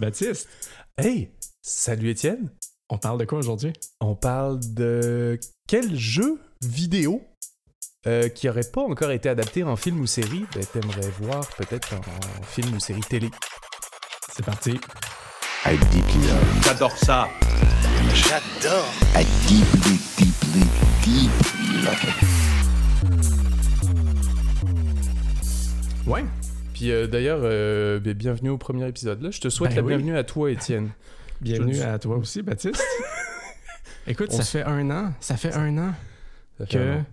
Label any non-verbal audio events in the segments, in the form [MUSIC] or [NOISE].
Baptiste, Hey, salut Étienne. on parle de quoi aujourd'hui? On parle de quel jeu vidéo euh, qui aurait pas encore été adapté en film ou série, ben, t'aimerais voir peut-être en, en film ou série télé. C'est parti. I deeply love. J'adore ça. J'adore. I deeply, deeply, deeply love it. Ouais. Puis euh, d'ailleurs, euh, ben, bienvenue au premier épisode. Là, je te souhaite Ben la oui. bienvenue à toi, Étienne. Bienvenue à toi aussi, Baptiste. [LAUGHS] Écoute, On ça s- fait un an, ça fait un an Ça fait que un an.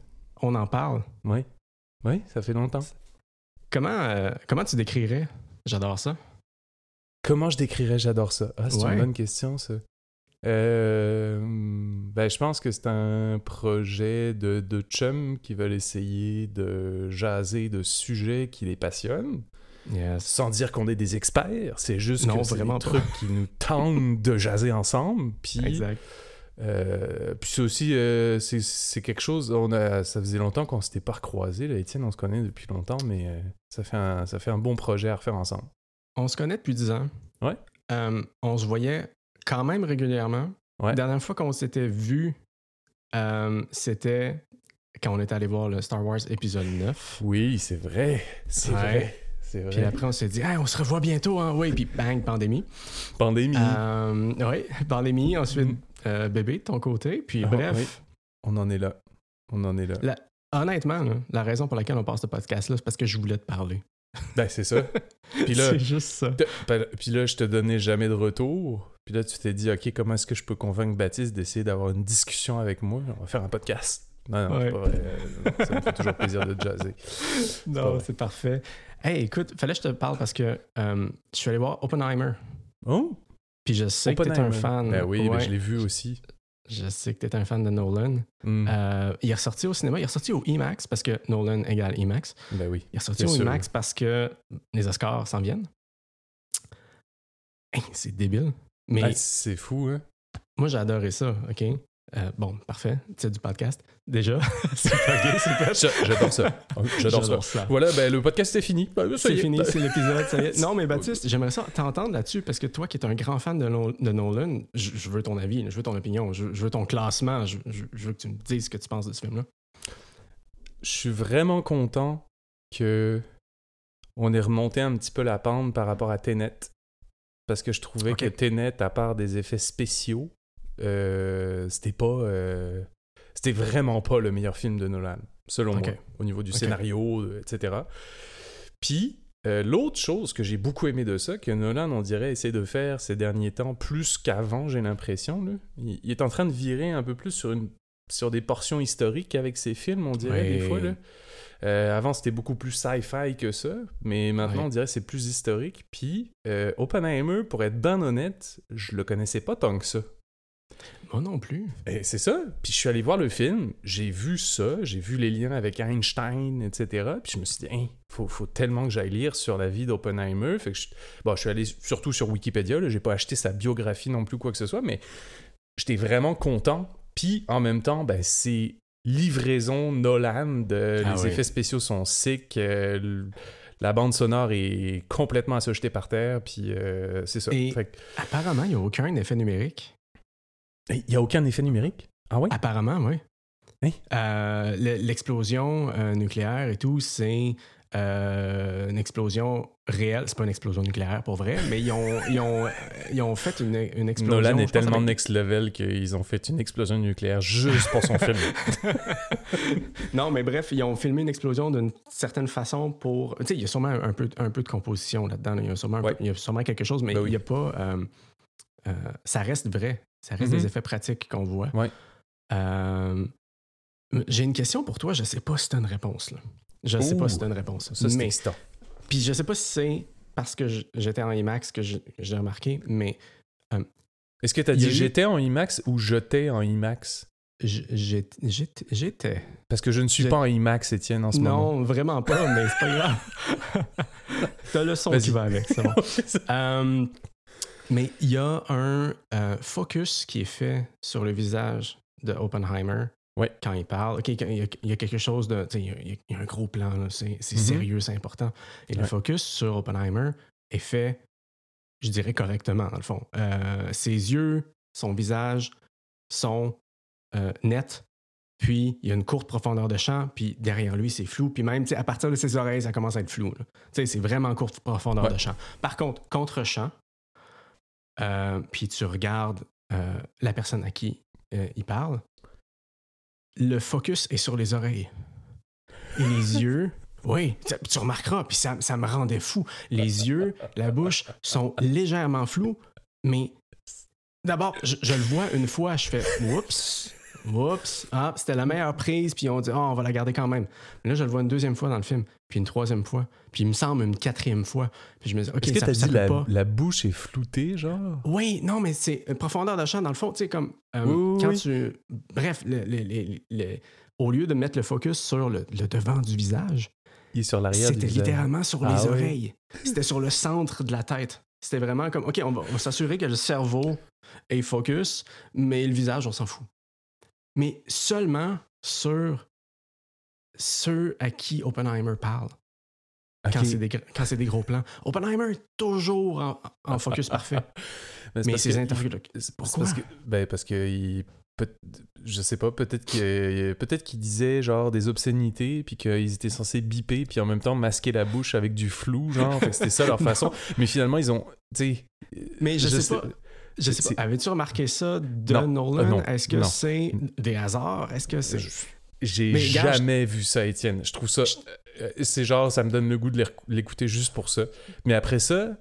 on en parle. Oui, oui, ça fait longtemps. Comment, euh, comment tu décrirais? J'adore ça. Comment je décrirais? J'adore ça Ah, c'est Ouais. une bonne question, ça. Euh, ben, je pense que c'est un projet de, de chums qui veulent essayer de jaser de sujets qui les passionnent, Yes. sans dire qu'on est des experts. C'est juste Non, que c'est vraiment des pas. trucs qui nous tentent de jaser ensemble. Puis, Exact. euh, puis c'est aussi, euh, c'est- c'est quelque chose. On a, ça faisait longtemps qu'on s'était pas recroisés. Là, Étienne, on se connaît depuis longtemps, mais euh, ça fait un, ça fait un bon projet à refaire ensemble. On se connaît depuis 10 ans. Ouais. Euh, on se voyait quand même régulièrement. Ouais. La dernière fois qu'on s'était vu, euh, c'était quand on était allé voir le Star Wars épisode 9. Oui, c'est vrai, c'est Ouais. vrai, vrai. Puis après, on s'est dit, Hey, on se revoit bientôt, hein? Oui, puis bang, pandémie. Pandémie. Euh, oui, [LAUGHS] pandémie. Ensuite, Mm. euh, bébé de ton côté. Puis Ah, bref, oui. On en est là. On en est là. honnêtement, là, la raison pour laquelle on passe ce podcast-là, c'est parce que je voulais te parler. Ben, c'est ça. [LAUGHS] Puis là, c'est juste ça. puis là, je te donnais jamais de retour. Puis là, tu t'es dit, OK, comment est-ce que je peux convaincre Baptiste d'essayer d'avoir une discussion avec moi? On va faire un podcast. Non, non, Ouais. c'est pas vrai. Non, Ça me fait toujours plaisir de te jaser. pas [LAUGHS] Non, c'est parfait. Hey, écoute, fallait que je te parle parce que euh, je suis allé voir Oppenheimer. Oh! Puis je sais que t'es un fan. Ben oui, ben, Ouais, je l'ai vu aussi. je sais que t'es un fan de Nolan. Hmm. Euh, il est ressorti au cinéma, il est ressorti au IMAX parce que Nolan égale IMAX. Ben oui. Il est ressorti au sûr. IMAX parce que les Oscars s'en viennent. Hey, c'est débile. Mais Ah, c'est fou, hein? moi, j'ai adoré ça, OK? Euh, bon, parfait. C'est du podcast. Déjà, [LAUGHS] c'est c'est J'adore ça. J'adore ça. Voilà, ben le podcast est fini. Ben, ça y C'est est. fini, c'est [LAUGHS] l'épisode. ça y est. Non, mais Baptiste, j'aimerais ça t'entendre là-dessus parce que toi qui es un grand fan de, Nol- de Nolan, je, je veux ton avis, je veux ton opinion, je, je veux ton classement, je, veux que tu me dises ce que tu penses de ce film-là. je suis vraiment content que on ait remonté un petit peu la pente par rapport à Tenet. Parce que je trouvais que Tenet, à part des effets spéciaux, c'était pas. euh, c'était vraiment pas le meilleur film de Nolan, selon moi, au niveau du scénario, euh, etc. Puis, euh, l'autre chose que j'ai beaucoup aimé de ça, que Nolan, on dirait, essaie de faire ces derniers temps, plus qu'avant, j'ai l'impression, il, il est en train de virer un peu plus sur, une, sur des portions historiques avec ses films, on dirait, des fois. Là. Euh, avant, c'était beaucoup plus sci-fi que ça, mais maintenant, on dirait que c'est plus historique. Puis, euh, Oppenheimer, pour être ben honnête, je le connaissais pas tant que ça. Moi non plus. Et c'est ça. Puis je suis allé voir le film, j'ai vu ça, j'ai vu les liens avec Einstein, etc. Puis je me suis dit, il faut, faut tellement que j'aille lire sur la vie d'Oppenheimer. Fait que je, bon, je suis allé surtout sur Wikipédia, là, j'ai pas acheté sa biographie non plus, quoi que ce soit, mais j'étais vraiment content. Puis en même temps, ben, c'est livraison Nolan, de, Ah les oui. effets spéciaux sont sick, euh, la bande sonore est complètement à se jeter par terre, puis euh, c'est ça. Et- Fait que- Apparemment, il n'y a aucun effet numérique. Il y a aucun effet numérique? Ah ouais? Apparemment, oui. Hein? Euh, le- L'explosion euh, nucléaire et tout, c'est euh, une explosion réelle. C'est pas une explosion nucléaire pour vrai, mais ils ont, ils ont, ils ont fait une, une explosion. Nolan est tellement avec- next level qu'ils ont fait une explosion nucléaire juste pour son film. [LAUGHS] non, mais bref, ils ont filmé une explosion d'une certaine façon pour. Tu sais, il y a sûrement un, peu, un peu de composition là-dedans. là. Il, Ouais. il y a sûrement quelque chose, mais Ben oui. il n'y a pas. euh, euh, ça reste vrai. Ça reste des effets pratiques qu'on voit. Ouais. Euh, J'ai une question pour toi. Je sais pas si tu as une réponse. Là. Je sais Ouh. pas si tu as une réponse. Ça, c'est mais, excitant. puis je sais pas si c'est parce que j'étais en IMAX que j'ai remarqué, mais Est-ce que tu as dit eu- j'étais en IMAX ou j'étais en IMAX? j'étais. Parce que je ne suis pas en IMAX, Étienne, en ce moment. Non, vraiment pas, mais c'est pas [LAUGHS] grave. [LAUGHS] T'as le son Vas-y. qui va avec, c'est bon. [LAUGHS] Euh, mais il y a un euh, focus qui est fait sur le visage de Oppenheimer Ouais. quand il parle. Il y, a- il y a quelque chose de. Il y a- il y, a- un gros plan, c'est c'est Mhm. sérieux, c'est important. Et le focus sur Oppenheimer est fait je dirais correctement, dans le fond. Euh, ses yeux, son visage sont euh, nets, puis il y a une courte profondeur de champ, puis derrière lui, c'est flou, puis même à partir de ses oreilles, ça commence à être flou. C'est vraiment courte profondeur Ouais. de champ. Par contre, contre-champ, euh, puis tu regardes euh, la personne à qui euh, il parle, le focus est sur les oreilles. Et les [LAUGHS] yeux, oui, tu, remarqueras, puis ça, ça me rendait fou. Les yeux, la bouche sont légèrement flous, mais d'abord, je, je le vois une fois, je fais oups, oups, ah, c'était la meilleure prise, puis on dit, ah, on va la garder quand même. Mais là, je le vois une deuxième fois dans le film, puis une troisième fois, puis il me semble une quatrième fois, puis je me dis, ok, Est-ce que ça, t'as ça dit la, pas. la bouche est floutée, genre? Oui, non, mais c'est une profondeur de champ, dans le fond, tu sais, comme euh, Oui, quand oui. tu. Bref, le- le- le- le- au lieu de mettre le focus sur le, le devant du visage, Il est sur l'arrière c'était littéralement sur Ah les oui. oreilles. C'était sur le centre de la tête. C'était vraiment comme, OK, on va, on va s'assurer que le cerveau est focus, mais le visage, on s'en fout. Mais seulement sur ceux à qui Oppenheimer parle quand Ok. c'est des, quand des gros plans. Oppenheimer est toujours en, en focus parfait. [LAUGHS] Mais mais ses interlocuteurs. Pourquoi? parce que, ben parce que il, peut, je sais pas, peut-être qu'il peut-être qu'il disait genre des obscénités puis qu'ils étaient censés biper puis en même temps masquer la bouche avec du flou, genre, c'était ça leur [LAUGHS] façon. Mais finalement ils ont, Mais je, sais pas. Je sais pas. Avais-tu remarqué ça de Non, Nolan? euh, Est-ce que c'est des hasards? Est-ce que c'est. Je- J'ai gars, jamais vu ça, Étienne. Je trouve ça. euh, C'est genre, ça me donne le goût de l'éc- l'écouter juste pour ça. Mais après ça,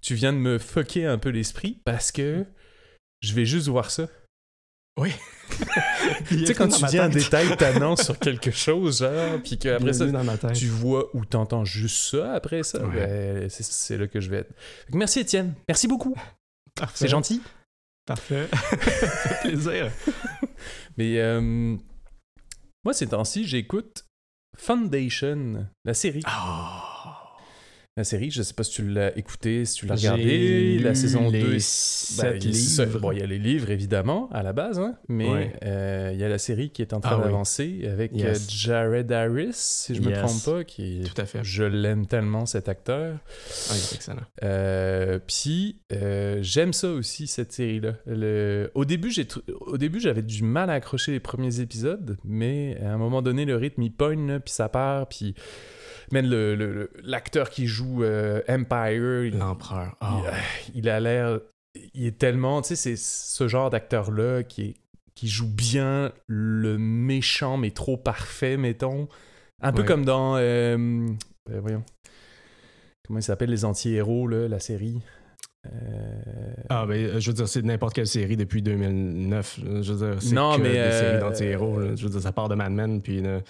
tu viens de me fucker un peu l'esprit parce que je vais juste voir ça. Oui. [LAUGHS] Tu sais, quand tu dis un détail tannant sur quelque chose, genre, puis qu'après ça, tu vois ou t'entends juste ça après ça, Ouais. ben, c'est- là que je vais être. Merci, Étienne. Merci beaucoup. Parfait. C'est gentil. Parfait. Ça [LAUGHS] [LAUGHS] fait plaisir. Mais euh, moi, ces temps-ci, j'écoute Foundation, la série. Ah. La série, je sais pas si tu l'as écouté, si tu l'as regardé. La saison les 2, sept il y a- c'est ça. livres. Bon, il y a les livres, évidemment, à la base, hein, mais Ouais. euh, il y a la série qui est en train Ah oui. d'avancer avec Yes. euh, Jared Harris, si je me Yes. trompe pas, qui est- Tout à fait. Je l'aime tellement, cet acteur. Ah, il est excellent. Euh, Puis, euh, j'aime ça aussi, cette série-là. Le- Au début, j'ai tr- au début, j'avais du mal à accrocher les premiers épisodes, mais à un moment donné, le rythme, il pogne, puis ça part, puis... Même le- l'acteur qui joue euh, Empire, il, L'empereur. Ah. il- il a l'air... Il est tellement... Tu sais, c'est ce genre d'acteur-là qui, est- qui joue bien le méchant, mais trop parfait, mettons. Un peu Ouais. comme dans... euh, euh, voyons. Comment il s'appelle, Les Anti-Héros, là, la série? Euh, Ah, ben, euh, je veux dire, c'est n'importe quelle série depuis 2009. là. Je veux dire, c'est Non, que mais, des euh, séries d'anti-héros. là. Je veux dire, ça part de Mad Men, puis... euh,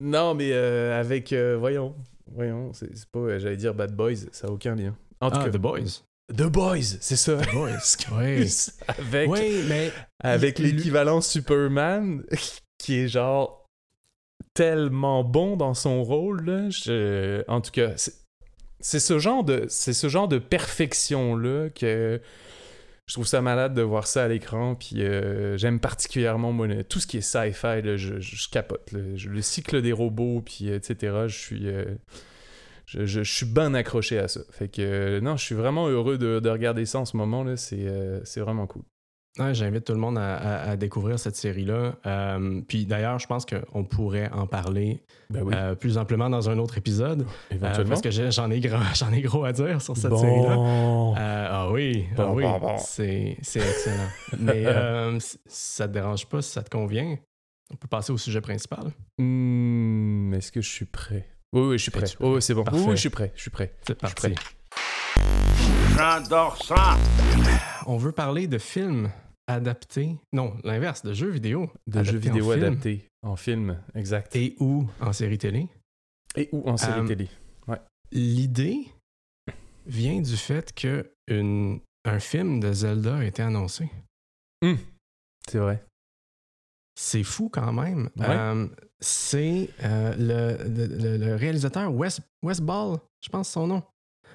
Non, mais euh, avec... euh, voyons. Voyons, c'est c'est pas... euh, J'allais dire Bad Boys, ça n'a aucun lien. En tout Ah, cas, The Boys. The Boys, c'est ça. The Boys. [LAUGHS] oui. Avec... Oui, mais... avec l'équivalent Superman [LAUGHS] qui est genre tellement bon dans son rôle là. Je- en tout cas c'est c'est ce genre de perfection là que je trouve ça malade de voir ça à l'écran puis euh, j'aime particulièrement tout ce qui est sci-fi je, capote le cycle des robots puis euh, etc je suis euh, je, suis bien accroché à ça. Fait que non, je suis vraiment heureux de, de regarder ça en ce moment là. C'est vraiment cool. Ouais, J'invite tout le monde à, à- à découvrir cette série-là. Euh, puis d'ailleurs, je pense qu'on pourrait en parler Ben oui, euh, plus amplement dans un autre épisode. euh, éventuellement. parce que j'en ai, [LAUGHS] ai gros à dire sur cette série-là. Bon. Euh, ah oui, Bon, ah oui, bon, bon. c'est c'est excellent. [LAUGHS] Mais euh, ça te dérange pas si ça te convient? On peut passer au sujet principal. Hmm, Est-ce que je suis prêt? Oui, oui, je suis prêt. Oui, c'est bon. Oui, Parfait. oui, je suis prêt. Je suis prêt. C'est suis parti. prêt. J'adore ça. On veut parler de films adaptés. Non, l'inverse, de jeux vidéo. De jeux vidéo adaptés en film, exact. Et, Et ou en série télé. ou en série Euh, télé. L'idée vient du fait que une- un film de Zelda a été annoncé. C'est vrai. C'est fou quand même. Ouais? Euh, c'est euh, le- le réalisateur Wes, Wes Ball, je pense son nom.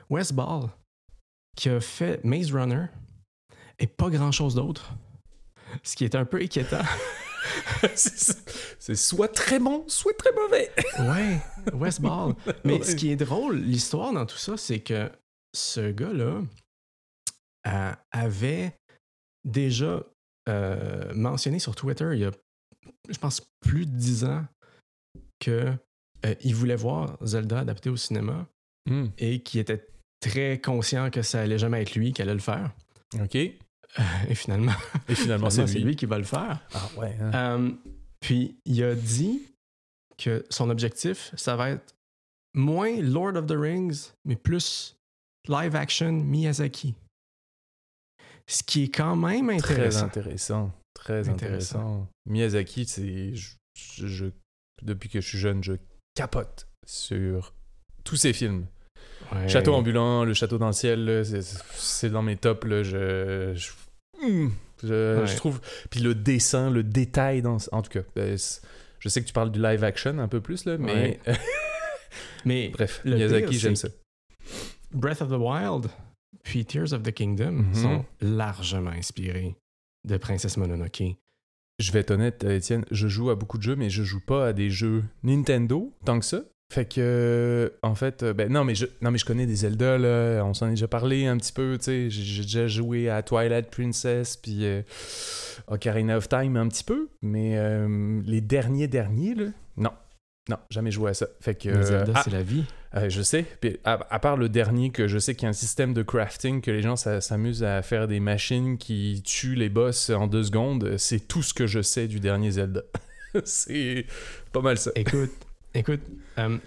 Wes Ball, qui a fait Maze Runner et pas grand-chose d'autre. Ce qui est un peu inquiétant. [LAUGHS] c'est soit très bon, soit très mauvais. [LAUGHS] ouais, Wes Ball. Mais Ouais. ce qui est drôle, l'histoire dans tout ça, c'est que ce gars-là, euh, avait déjà euh, mentionné sur Twitter il y a, je pense, plus de dix ans que euh, il voulait voir Zelda adapté au cinéma Hmm. et qu'il était très conscient que ça allait jamais être lui qui allait le faire. OK. Et [LAUGHS] Et finalement, finalement, [LAUGHS] finalement, c'est lui. lui qui va le faire. Ah ouais. hein. Euh, puis il a dit que son objectif, ça va être moins Lord of the Rings, mais plus live action Miyazaki. Ce qui est quand même Très intéressant. intéressant. Très Intéressant. intéressant. Miyazaki, c'est. je- depuis que je suis jeune, je capote sur tous ses films. Ouais. Château ambulant, le château dans le ciel, c'est- c'est dans mes tops. Là, je, je, Hmm. je- Ouais. je trouve. Puis le dessin, le détail dans. En tout cas, c'est- je sais que tu parles du live action un peu plus, là, mais. [LAUGHS] Mais Bref, Le Miyazaki, j'aime ça. Breath of the Wild puis Tears of the Kingdom Mhm. sont largement inspirés de Princesse Mononoke. Je vais être honnête, euh, Étienne, je joue à beaucoup de jeux, mais je joue pas à des jeux Nintendo tant que ça. Fait que, euh, en fait, euh, ben non, mais je, non, mais je connais des Zelda, là, on s'en est déjà parlé un petit peu, tu sais. J'ai déjà joué à Twilight Princess, puis euh, Ocarina of Time un petit peu, mais euh, les derniers derniers, là, non. Non, jamais joué à ça. Fait que. Mais Zelda, ah, c'est la vie. euh, je sais. Puis à, à part le dernier, que je sais qu'il y a un système de crafting, que les gens s'a- s'amusent à faire des machines qui tuent les boss en deux secondes, c'est tout ce que je sais du dernier Zelda. [LAUGHS] c'est pas mal ça. Écoute, écoute, euh,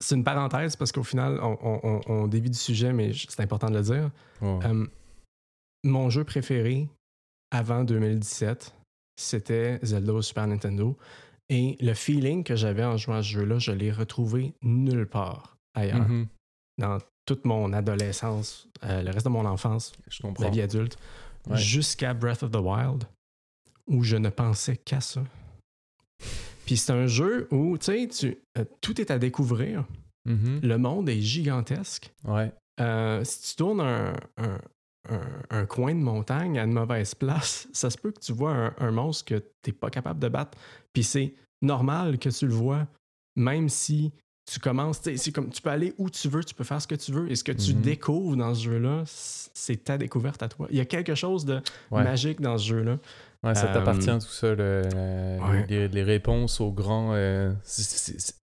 c'est une parenthèse parce qu'au final, on, on- dévie du sujet, mais c'est important de le dire. Euh, mon jeu préféré avant 2017, c'était Zelda au Super Nintendo. Et le feeling que j'avais en jouant à ce jeu-là, je l'ai retrouvé nulle part ailleurs. Mhm. Dans toute mon adolescence, euh, le reste de mon enfance, Je la vie adulte, Ouais. jusqu'à Breath of the Wild, où je ne pensais qu'à ça. Puis c'est un jeu où, tu sais, euh, tout est à découvrir. Mhm. Le monde est gigantesque. Ouais. Euh, si tu tournes un, un- un- un coin de montagne à une mauvaise place, [LAUGHS] ça se peut que tu vois un, monstre que tu n'es pas capable de battre. Puis c'est normal que tu le vois, même si tu commences, c'est comme tu peux aller où tu veux, tu peux faire ce que tu veux. Et ce que tu Mhm. découvres dans ce jeu-là, c'est ta découverte à toi. Il y a quelque chose de Ouais. magique dans ce jeu-là. Ouais, ça Euh, t'appartient tout ça, le- Ouais. les, les réponses aux grands. euh,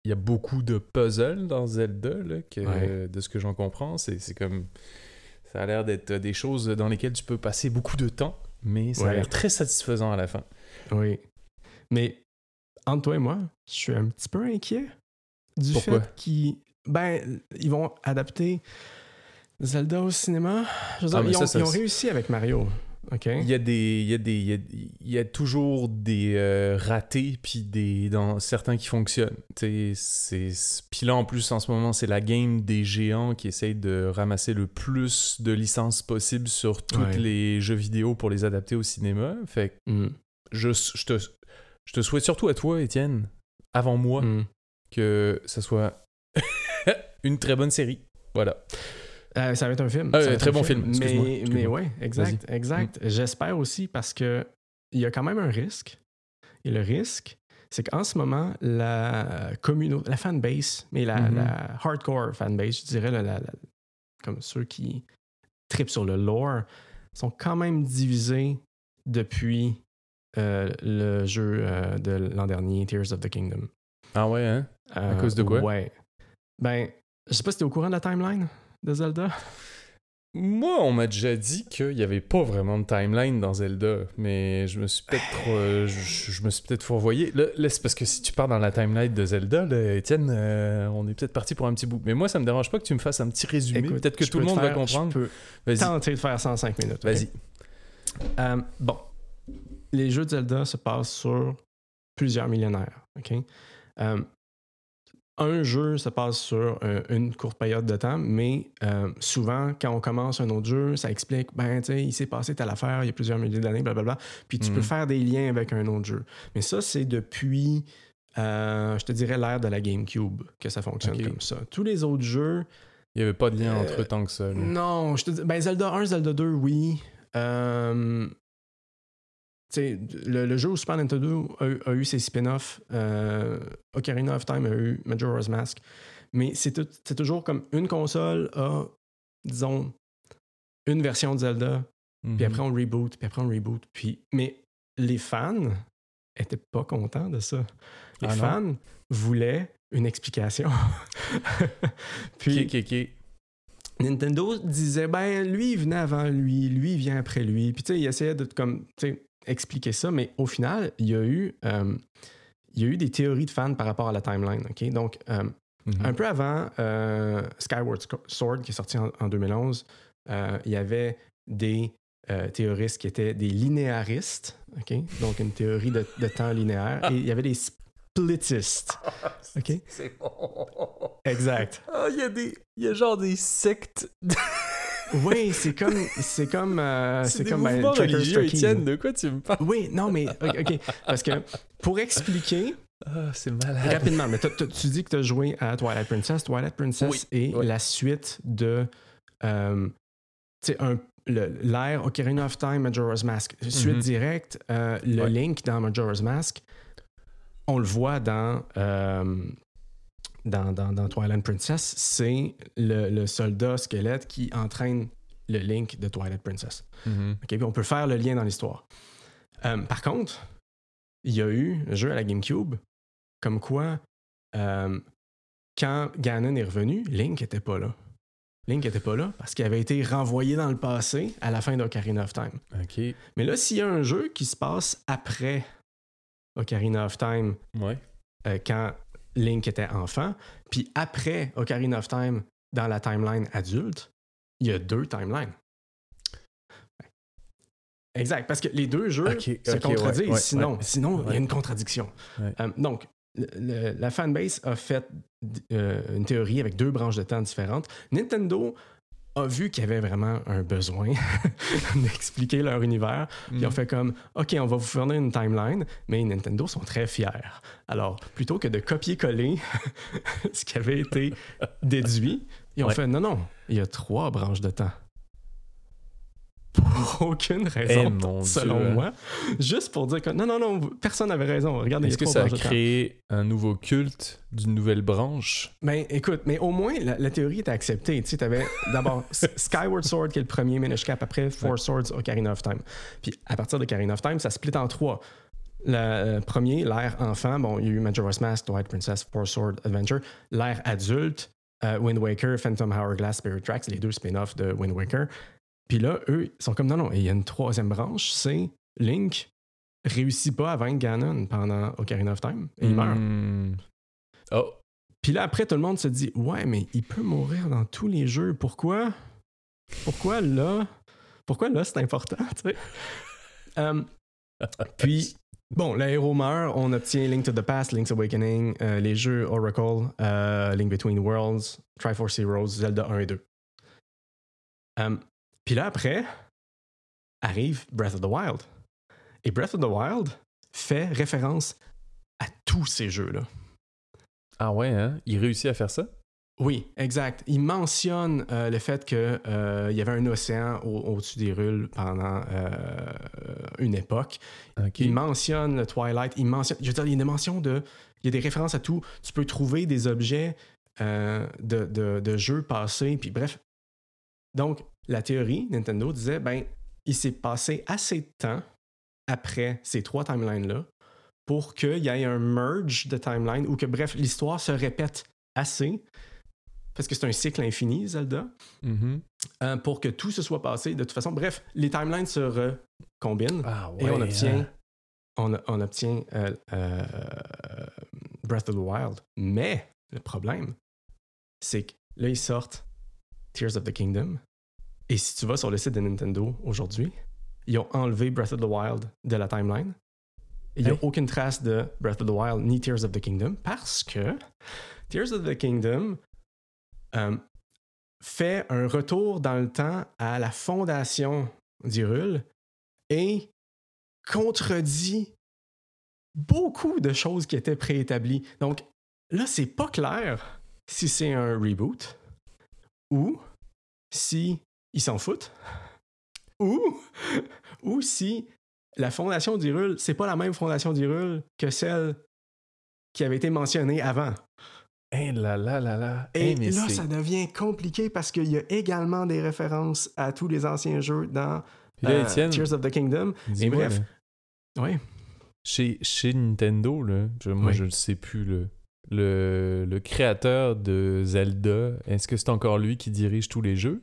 Il y a beaucoup de puzzles dans Zelda, là, que, Ouais. de ce que j'en comprends. C'est comme. Ça a l'air d'être des choses dans lesquelles tu peux passer beaucoup de temps, mais ça a l'air très satisfaisant à la fin. Oui. Mais entre toi et moi, je suis un petit peu inquiet du Pourquoi? fait qu'ils ben, ils vont adapter Zelda au cinéma. Je veux dire, Ah, ils, ont, ça, ils ont c'est- réussi avec Mario. Il y a des, il y a des, il y a, il y a toujours des euh, ratés puis des dans certains qui fonctionnent. Puis là en plus en ce moment c'est la game des géants qui essayent de ramasser le plus de licences possible sur tous Ouais. les jeux vidéo pour les adapter au cinéma. Fait que Mm. je, je te, je te souhaite surtout à toi Étienne, avant moi, Mm. que ça soit [LAUGHS] une très bonne série. Voilà. Euh, ça va être un film. Euh, très un bon film, Mais, excuse-moi. mais ouais, exact, exact. Mm. J'espère aussi parce que il y a quand même un risque. Et le risque, c'est qu'en ce moment, la communauté, la fanbase, mais la, Mhm. la hardcore fanbase, je dirais, la- la- la- comme ceux qui tripent sur le lore, sont quand même divisés depuis euh, le jeu de l'an dernier, Tears of the Kingdom. Ah ouais hein? Euh, cause de quoi? Ouais. Ben, je sais pas si t'es au courant de la timeline de Zelda? Moi, on m'a déjà dit qu'il n'y avait pas vraiment de timeline dans Zelda, mais je me suis peut-être euh, je, je me suis peut-être fourvoyé. Là, là, c'est parce que si tu pars dans la timeline de Zelda, là, Étienne, euh, on est peut-être parti pour un petit bout. Mais moi, ça me dérange pas que tu me fasses un petit résumé. Peut-être que tout le monde va comprendre. Je peux Vas-y, tenter de faire ça en 5 minutes. vas-y. Euh, bon, les jeux de Zelda se passent sur plusieurs millénaires. ok? Un jeu se passe sur euh, une courte période de temps, mais euh, souvent, quand on commence un autre jeu, ça explique, ben, tu sais, il s'est passé telle affaire il y a plusieurs milliers d'années, blablabla. Puis tu peux faire des liens avec un autre jeu. Mais ça, c'est depuis, euh, je te dirais, l'ère de la GameCube que ça fonctionne comme ça. Tous les autres jeux, Il n'y avait pas de lien entre tant que ça. là. non, je te dis, ben Zelda 1, Zelda 2, oui. Euh, le, le jeu au Super Nintendo a, eu- a eu ses spin-offs. Euh, Ocarina of Time a eu Majora's Mask. Mais c'est toujours comme une console a, disons, une version de Zelda, Mhm. puis après on reboot, puis après on reboot. Puis, mais les fans étaient pas contents de ça. Les Ah fans voulaient une explication. [LAUGHS] puis. Nintendo disait, ben lui, il venait avant lui, lui, il vient après lui. Puis tu sais, il essayait de comme, tu sais, expliquer ça, mais au final, il y a eu, euh, il y a eu des théories de fans par rapport à la timeline. ok? Donc, euh, Mhm. un peu avant euh, Skyward Sword, qui est sorti en, en 2011, euh, il y avait des théoristes qui étaient des linéaristes, ok? Donc une théorie de, de temps linéaire, et il y avait des splitistes. [LAUGHS] ok? C'est bon. Exact. Ah, il y a des. Il y a genre des sectes. Oui, c'est comme, c'est comme, euh, c'est c'est des comme ben, religieux. Étienne. De quoi tu me parles? Oui, non, mais ok, parce que pour expliquer Ah, c'est malade. rapidement, mais t'as- t'as- tu dis que tu as joué à Twilight Princess. Twilight Princess est oui. la suite de euh, tu sais, un- l'ère Ocarina of Time, Majora's Mask. Suite Mhm. directe, euh, le Ouais. Link dans Majora's Mask, on le voit dans, euh, dans, dans, dans Twilight Princess, c'est le, le soldat squelette qui entraîne le Link de Twilight Princess. Mhm. Puis on peut faire le lien dans l'histoire. Euh, par contre, il y a eu un jeu à la GameCube, comme quoi, euh, quand Ganon est revenu, Link n'était pas là. Link n'était pas là parce qu'il avait été renvoyé dans le passé à la fin d'Ocarina of Time. Mais là, s'il y a un jeu qui se passe après Ocarina of Time, Ouais. euh, quand Link était enfant, puis après Ocarina of Time dans la timeline adulte, il y a deux timelines. Exact, parce que les deux jeux se contredisent, ouais, ouais, sinon, ouais. sinon il y a une contradiction. Euh, donc, le- le- la fanbase a fait euh, une théorie avec deux branches de temps différentes. Nintendo a vu qu'il y avait vraiment un besoin [LAUGHS] d'expliquer leur univers. Puis ils ont Mhm. fait comme, OK, on va vous fournir une timeline, mais Nintendo sont très fiers. Alors, plutôt que de copier-coller [LAUGHS] ce qui avait été déduit, ils ont Ouais. fait, non, non, il y a trois branches de temps. Pour aucune raison, Eh, mon selon Dieu. moi. Juste pour dire que, non, non, non, personne n'avait raison. Regardez, Est-ce que ça a de créé un nouveau culte d'une nouvelle branche? Ben, écoute, mais au moins, la, la théorie était acceptée. Tu sais, t'avais d'abord [LAUGHS] Skyward Sword, qui est le premier Minish Cap, après Four Ouais. Swords, Ocarina of Time. Puis à partir d'Ocarina of Time, ça split en trois. Le euh, premier, l'ère enfant, bon, il y a eu Majora's Mask, Twilight Princess, Four Sword Adventure. L'ère adulte, euh, Wind Waker, Phantom Hourglass, Spirit Tracks, les deux spin-offs de Wind Waker. Puis là, eux, ils sont comme non, non, il y a une troisième branche, c'est Link réussit pas à vaincre Ganon pendant Ocarina of Time et il meurt. Hmm. Oh. Puis là, après, tout le monde se dit Ouais, mais il peut mourir dans tous les jeux. Pourquoi? Pourquoi là? Pourquoi là, c'est important tu sais? [LAUGHS] Euh, Puis, bon, le héros meurt. On obtient Link to the Past, Link's Awakening, euh, les jeux Oracle, euh, Link Between Worlds, Triforce Heroes, Zelda 1 et 2. Euh, Puis là, après, arrive Breath of the Wild. Et Breath of the Wild fait référence à tous ces jeux-là. Ah ouais, hein? Il réussit à faire ça? Oui, exact. Il mentionne euh, le fait qu'il y avait un océan au- au-dessus des rules pendant euh, une époque. Il mentionne le Twilight. Il mentionne, je veux dire, il y a des mentions de. Il y a des références à tout. Tu peux trouver des objets euh, de, de- de jeux passés. Puis bref. Donc, la théorie, Nintendo disait ben, il s'est passé assez de temps après ces trois timelines-là pour qu'il y ait un merge de timeline ou que, bref, l'histoire se répète assez. Parce que c'est un cycle infini, Zelda Mhm. euh, pour que tout se soit passé de toute façon. Bref, les timelines se recombinent Ah ouais. et on obtient, hein? on, on obtient euh, euh, Breath of the Wild. Mais le problème, c'est que là, ils sortent Tears of the Kingdom. Et si tu vas sur le site de Nintendo aujourd'hui, ils ont enlevé Breath of the Wild de la timeline. Il n'y a aucune trace de Breath of the Wild ni Tears of the Kingdom parce que Tears of the Kingdom euh, fait un retour dans le temps à la fondation d'Hyrule et contredit beaucoup de choses qui étaient préétablies. Donc là, c'est pas clair si c'est un reboot ou si ils s'en foutent ou, ou si la fondation d'Hyrule, c'est pas la même fondation d'Hyrule que celle qui avait été mentionnée avant. Eh là là là là. Et Eh, mais là, ça devient compliqué parce qu'il y a également des références à tous les anciens jeux dans euh, Tears of the Kingdom. dis-moi, bref, là, Oui. chez, chez Nintendo, là, je- moi Oui. je ne sais plus, là, le, le créateur de Zelda, est-ce que c'est encore lui qui dirige tous les jeux?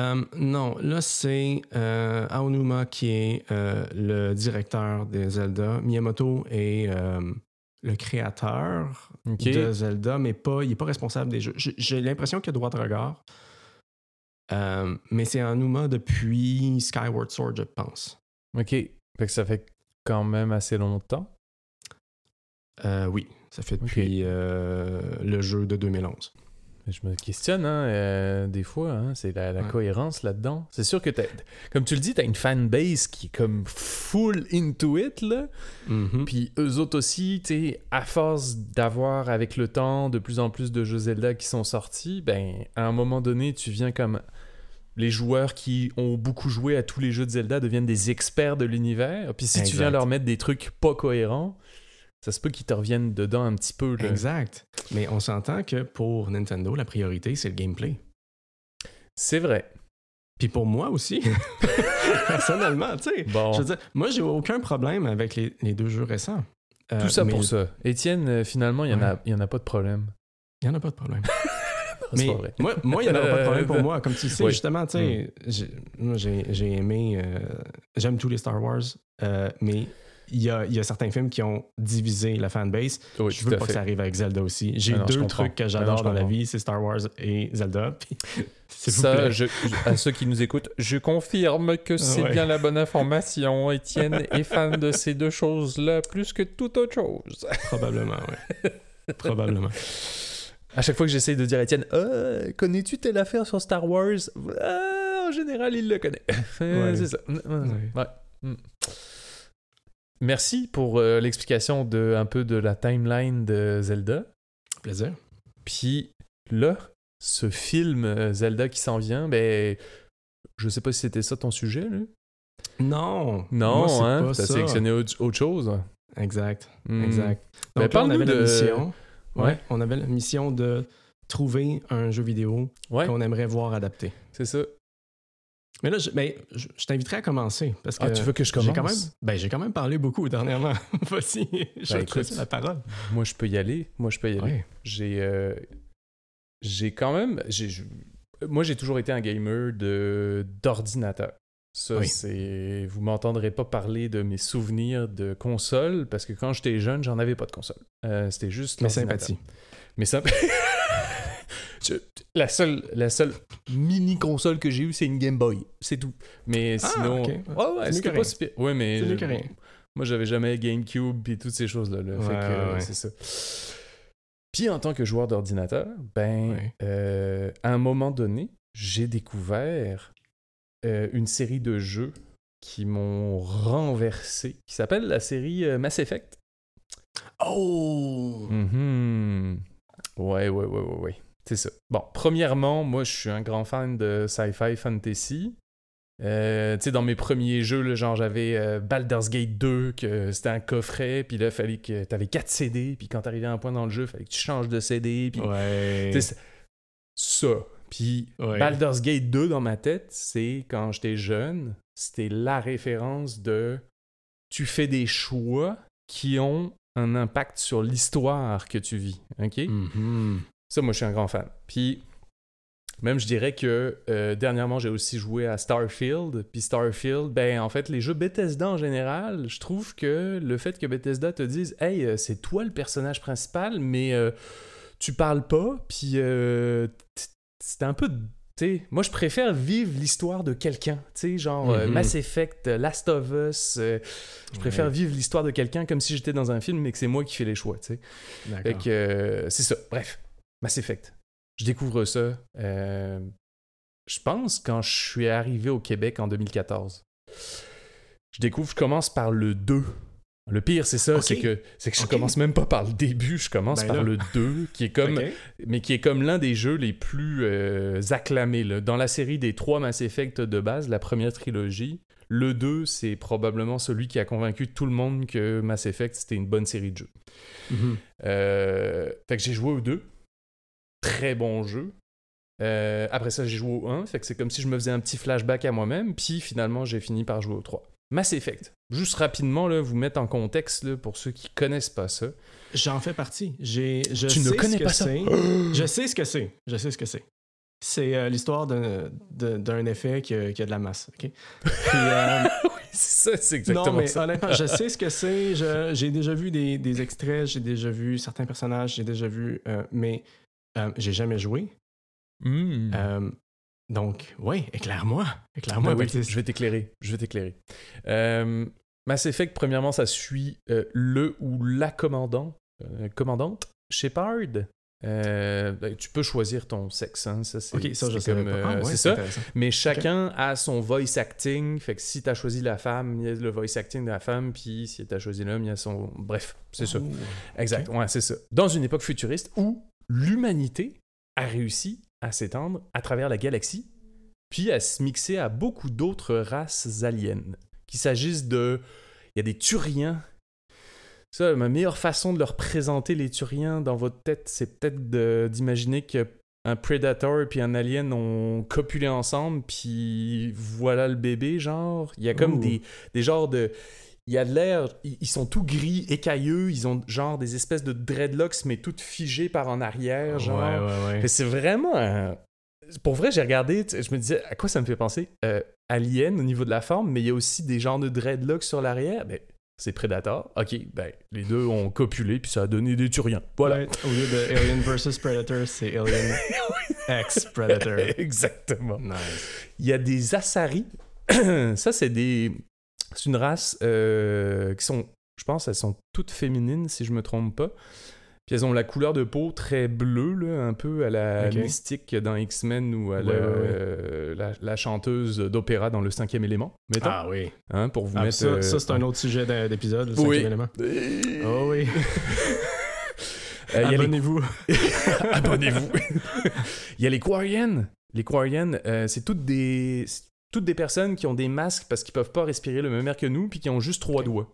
Euh, non, là, c'est euh, Aonuma qui est euh, le directeur de Zelda. Miyamoto est euh, le créateur de Zelda, mais pas, il n'est pas responsable des jeux. J'ai- l'impression qu'il a droit de regard. Mais c'est Aonuma depuis Skyward Sword, je pense. Ok. Fait que ça fait quand même assez longtemps. Oui, ça fait depuis le jeu de 2011. Je me questionne, hein, euh, des fois, hein, c'est la, la Ouais. cohérence là-dedans. C'est sûr que, t'as- comme tu le dis, t'as une fanbase qui est comme full into it, là. Mhm. Puis eux autres aussi, tu à force d'avoir avec le temps de plus en plus de jeux Zelda qui sont sortis, ben, à un moment donné, tu viens comme. Les joueurs qui ont beaucoup joué à tous les jeux de Zelda deviennent des experts de l'univers. Puis si tu viens leur mettre des trucs pas cohérents, ça se peut qu'ils te reviennent dedans un petit peu. là. Exact. Mais on s'entend que pour Nintendo, la priorité, c'est le gameplay. C'est vrai. Puis pour moi aussi, [LAUGHS] personnellement, tu sais. Bon. Je veux dire, moi, j'ai aucun problème avec les, les deux jeux récents. Euh, Tout ça mais pour ça. Étienne, euh, finalement, il n'y en, a- Ouais. en a pas de problème. Il n'y en a pas de problème. [LAUGHS] C'est mais pas vrai. moi, moi, il n'y en aura pas de problème pour moi. Comme tu sais, Oui. justement, tu sais, j'ai- moi, j'ai aimé, euh, j'aime tous les Star Wars, euh, mais il y a, il y a certains films qui ont divisé la fanbase. Oui, je veux pas que ça arrive avec Zelda aussi. J'ai Ah deux trucs que Ah j'adore dans la vie, c'est Star Wars et Zelda. [LAUGHS] Puis, Ça, je- à ceux qui nous écoutent, je confirme que [LAUGHS] c'est Ouais. bien la bonne information. Étienne est fan de ces deux choses-là plus que toute autre chose. [LAUGHS] Probablement, oui. Probablement. À chaque fois que j'essaie de dire à Étienne, Ah, connais-tu telle affaire sur Star Wars Ah, En général, il le connaît. Ouais. C'est ça. Ouais. Mm. Merci pour euh, l'explication de un peu de la timeline de Zelda. Plaisir. Puis là, ce film euh, Zelda qui s'en vient, ben, je sais pas si c'était ça ton sujet, là. Non. Non, moi, hein, pas t'as ça. sélectionné autre, chose? Exact. Hmm. Exact. Ben, on avait de- la mission. Ouais, Ouais. On avait la mission de trouver un jeu vidéo Ouais, qu'on aimerait voir adapté. c'est ça. Mais là, je, ben, je, je t'inviterais à commencer parce que Ah, tu veux que je j'ai commence? quand même, ben, j'ai quand même parlé beaucoup dernièrement. [LAUGHS] Voici, je Ben, écoute. la parole? Moi, je peux y aller. Moi, je peux y aller. Ouais. J'ai, euh, j'ai quand même, j'ai, moi, j'ai toujours été un gamer de d'ordinateur. Ça, Oui. c'est, vous m'entendrez pas parler de mes souvenirs de console parce que quand j'étais jeune, j'en avais pas de console. Euh, c'était juste Mais l'ordinateur. sympathie. Mais ça, [LAUGHS] Je- la seule, la seule mini console que j'ai eue, c'est une Game Boy. C'est tout. Mais Ah, sinon, ok. ouais, ouais, c'était pas si pire. Ouais, mais je- rien. moi, j'avais jamais GameCube et toutes ces choses-là. là. Fait que, ouais, c'est ça. Puis en tant que joueur d'ordinateur, ben, Ouais. euh, à un moment donné, j'ai découvert euh, une série de jeux qui m'ont renversé, qui s'appelle la série euh, Mass Effect. Oh! Mhm. Ouais, ouais, ouais, ouais, ouais. C'est ça. Bon, premièrement, moi, je suis un grand fan de sci-fi fantasy. Euh, tu sais, dans mes premiers jeux, là, genre, j'avais euh, Baldur's Gate 2, que c'était un coffret, puis là, il fallait que t'avais 4 CD, puis quand t'arrivais à un point dans le jeu, il fallait que tu changes de CD, puis... Ouais. Tu sais, c'est- ça. Puis Ouais. Baldur's Gate 2, dans ma tête, c'est, quand j'étais jeune, c'était la référence de... Tu fais des choix qui ont un impact sur l'histoire que tu vis, OK? Mhm. Ça, moi, je suis un grand fan. Puis, même, je dirais que euh, dernièrement, j'ai aussi joué à Starfield. Puis Starfield, ben, en fait, les jeux Bethesda en général, je trouve que le fait que Bethesda te dise « Hey, euh, c'est toi le personnage principal, mais euh, tu parles pas, puis euh, c'est un peu... » moi, je préfère vivre l'histoire de quelqu'un. Tu sais, genre Mhm. Mass Effect, Last of Us. je préfère Ouais. vivre l'histoire de quelqu'un comme si j'étais dans un film, mais que c'est moi qui fais les choix, tu sais. C'est ça. Bref, Mass Effect. Je découvre ça. euh, je pense quand je suis arrivé au Québec en 2014. Je découvre, je commence par le 2. Le pire, c'est ça, c'est que, c'est que je Ok. commence même pas par le début, je commence Ben par là. le 2, qui est comme, mais qui est comme l'un des jeux les plus euh, acclamés. là. Dans la série des trois Mass Effect de base, la première trilogie, le 2, c'est probablement celui qui a convaincu tout le monde que Mass Effect, c'était une bonne série de jeux. Mhm. Euh, fait que j'ai joué au 2. Très bon jeu. Euh, après ça, j'ai joué au 1. Fait que c'est comme si je me faisais un petit flashback à moi-même. Puis finalement, j'ai fini par jouer au 3. Mass Effect. Juste rapidement, là, vous mettre en contexte là, pour ceux qui connaissent pas ça. J'en fais partie. J'ai, je Tu ne connais ce que pas ça? [GASPS] Je sais ce que c'est. Je sais ce que c'est. C'est euh, l'histoire d'un, effet qui a, qui a de la masse. ok? Puis, euh, [LAUGHS] c'est ça, c'est exactement non, mais ça. honnêtement, je sais ce que c'est. [LAUGHS] J'ai déjà vu des, des extraits, j'ai déjà vu certains personnages, j'ai déjà vu, euh, mais euh, j'ai jamais joué. Hmm. Euh, donc, oui, éclaire-moi. Éclaire-moi. Ben oui, je vais t'éclairer. Je vais t'éclairer. Euh, Mass Effect, premièrement, ça suit euh, le ou la commandant, commandante Shepard. Euh, ben, tu peux choisir ton sexe, hein, ça c'est ça, c'est comme, euh, Ah, ouais, c'est ça. Mais chacun a son voice acting. Fait que si t'as choisi la femme, il y a le voice acting de la femme. Puis si t'as choisi l'homme, il y a son. Bref, c'est ça. Ouh. Exact. Ouais, c'est ça. Dans une époque futuriste où l'humanité a réussi à s'étendre à travers la galaxie, puis à se mixer à beaucoup d'autres races aliens. Qu'il s'agisse de. Il y a des Turiens. Ça, ma meilleure façon de leur présenter les Turiens dans votre tête, c'est peut-être d'imaginer que un Predator puis un Alien ont copulé ensemble, puis voilà le bébé, genre. Il y a comme des, des genres de. Il y a de l'air, ils sont tout gris, écailleux, ils ont genre des espèces de dreadlocks, mais toutes figées par en arrière, genre. Ouais, ouais, ouais. C'est vraiment Pour vrai, j'ai regardé, je me disais, à quoi ça me fait penser? Euh, Alien au niveau de la forme, mais il y a aussi des genres de dreadlocks sur l'arrière. Ben, c'est Predator. Ok, ben, les deux ont copulé, puis ça a donné des Turiens. Voilà. Ouais, au lieu de Alien vs Predator, c'est Alien [LAUGHS] X Predator. [LAUGHS] Exactement. Nice. Il y a des Asari. [CLEARS THROAT] ça, c'est des. C'est une race euh, qui sont. Je pense elles sont toutes féminines, si je me trompe pas. Puis elles ont la couleur de peau très bleue, là, un peu à la mystique dans X-Men ou à Ouais, la, ouais, ouais. euh, la, la chanteuse d'opéra dans le cinquième élément. Mettons, Ah oui. hein, pour vous Ah, mettre. ça, euh, ça, c'est un autre sujet d'épisode, le Oui. cinquième élément. Oh oui. Abonnez-vous. [LAUGHS] Abonnez-vous. Il y a les Quarians. [LAUGHS] [LAUGHS] Les Quarians, euh, c'est toutes des, toutes des personnes qui ont des masques parce qu'ils peuvent pas respirer le même air que nous, puis qui ont juste trois Ok. doigts.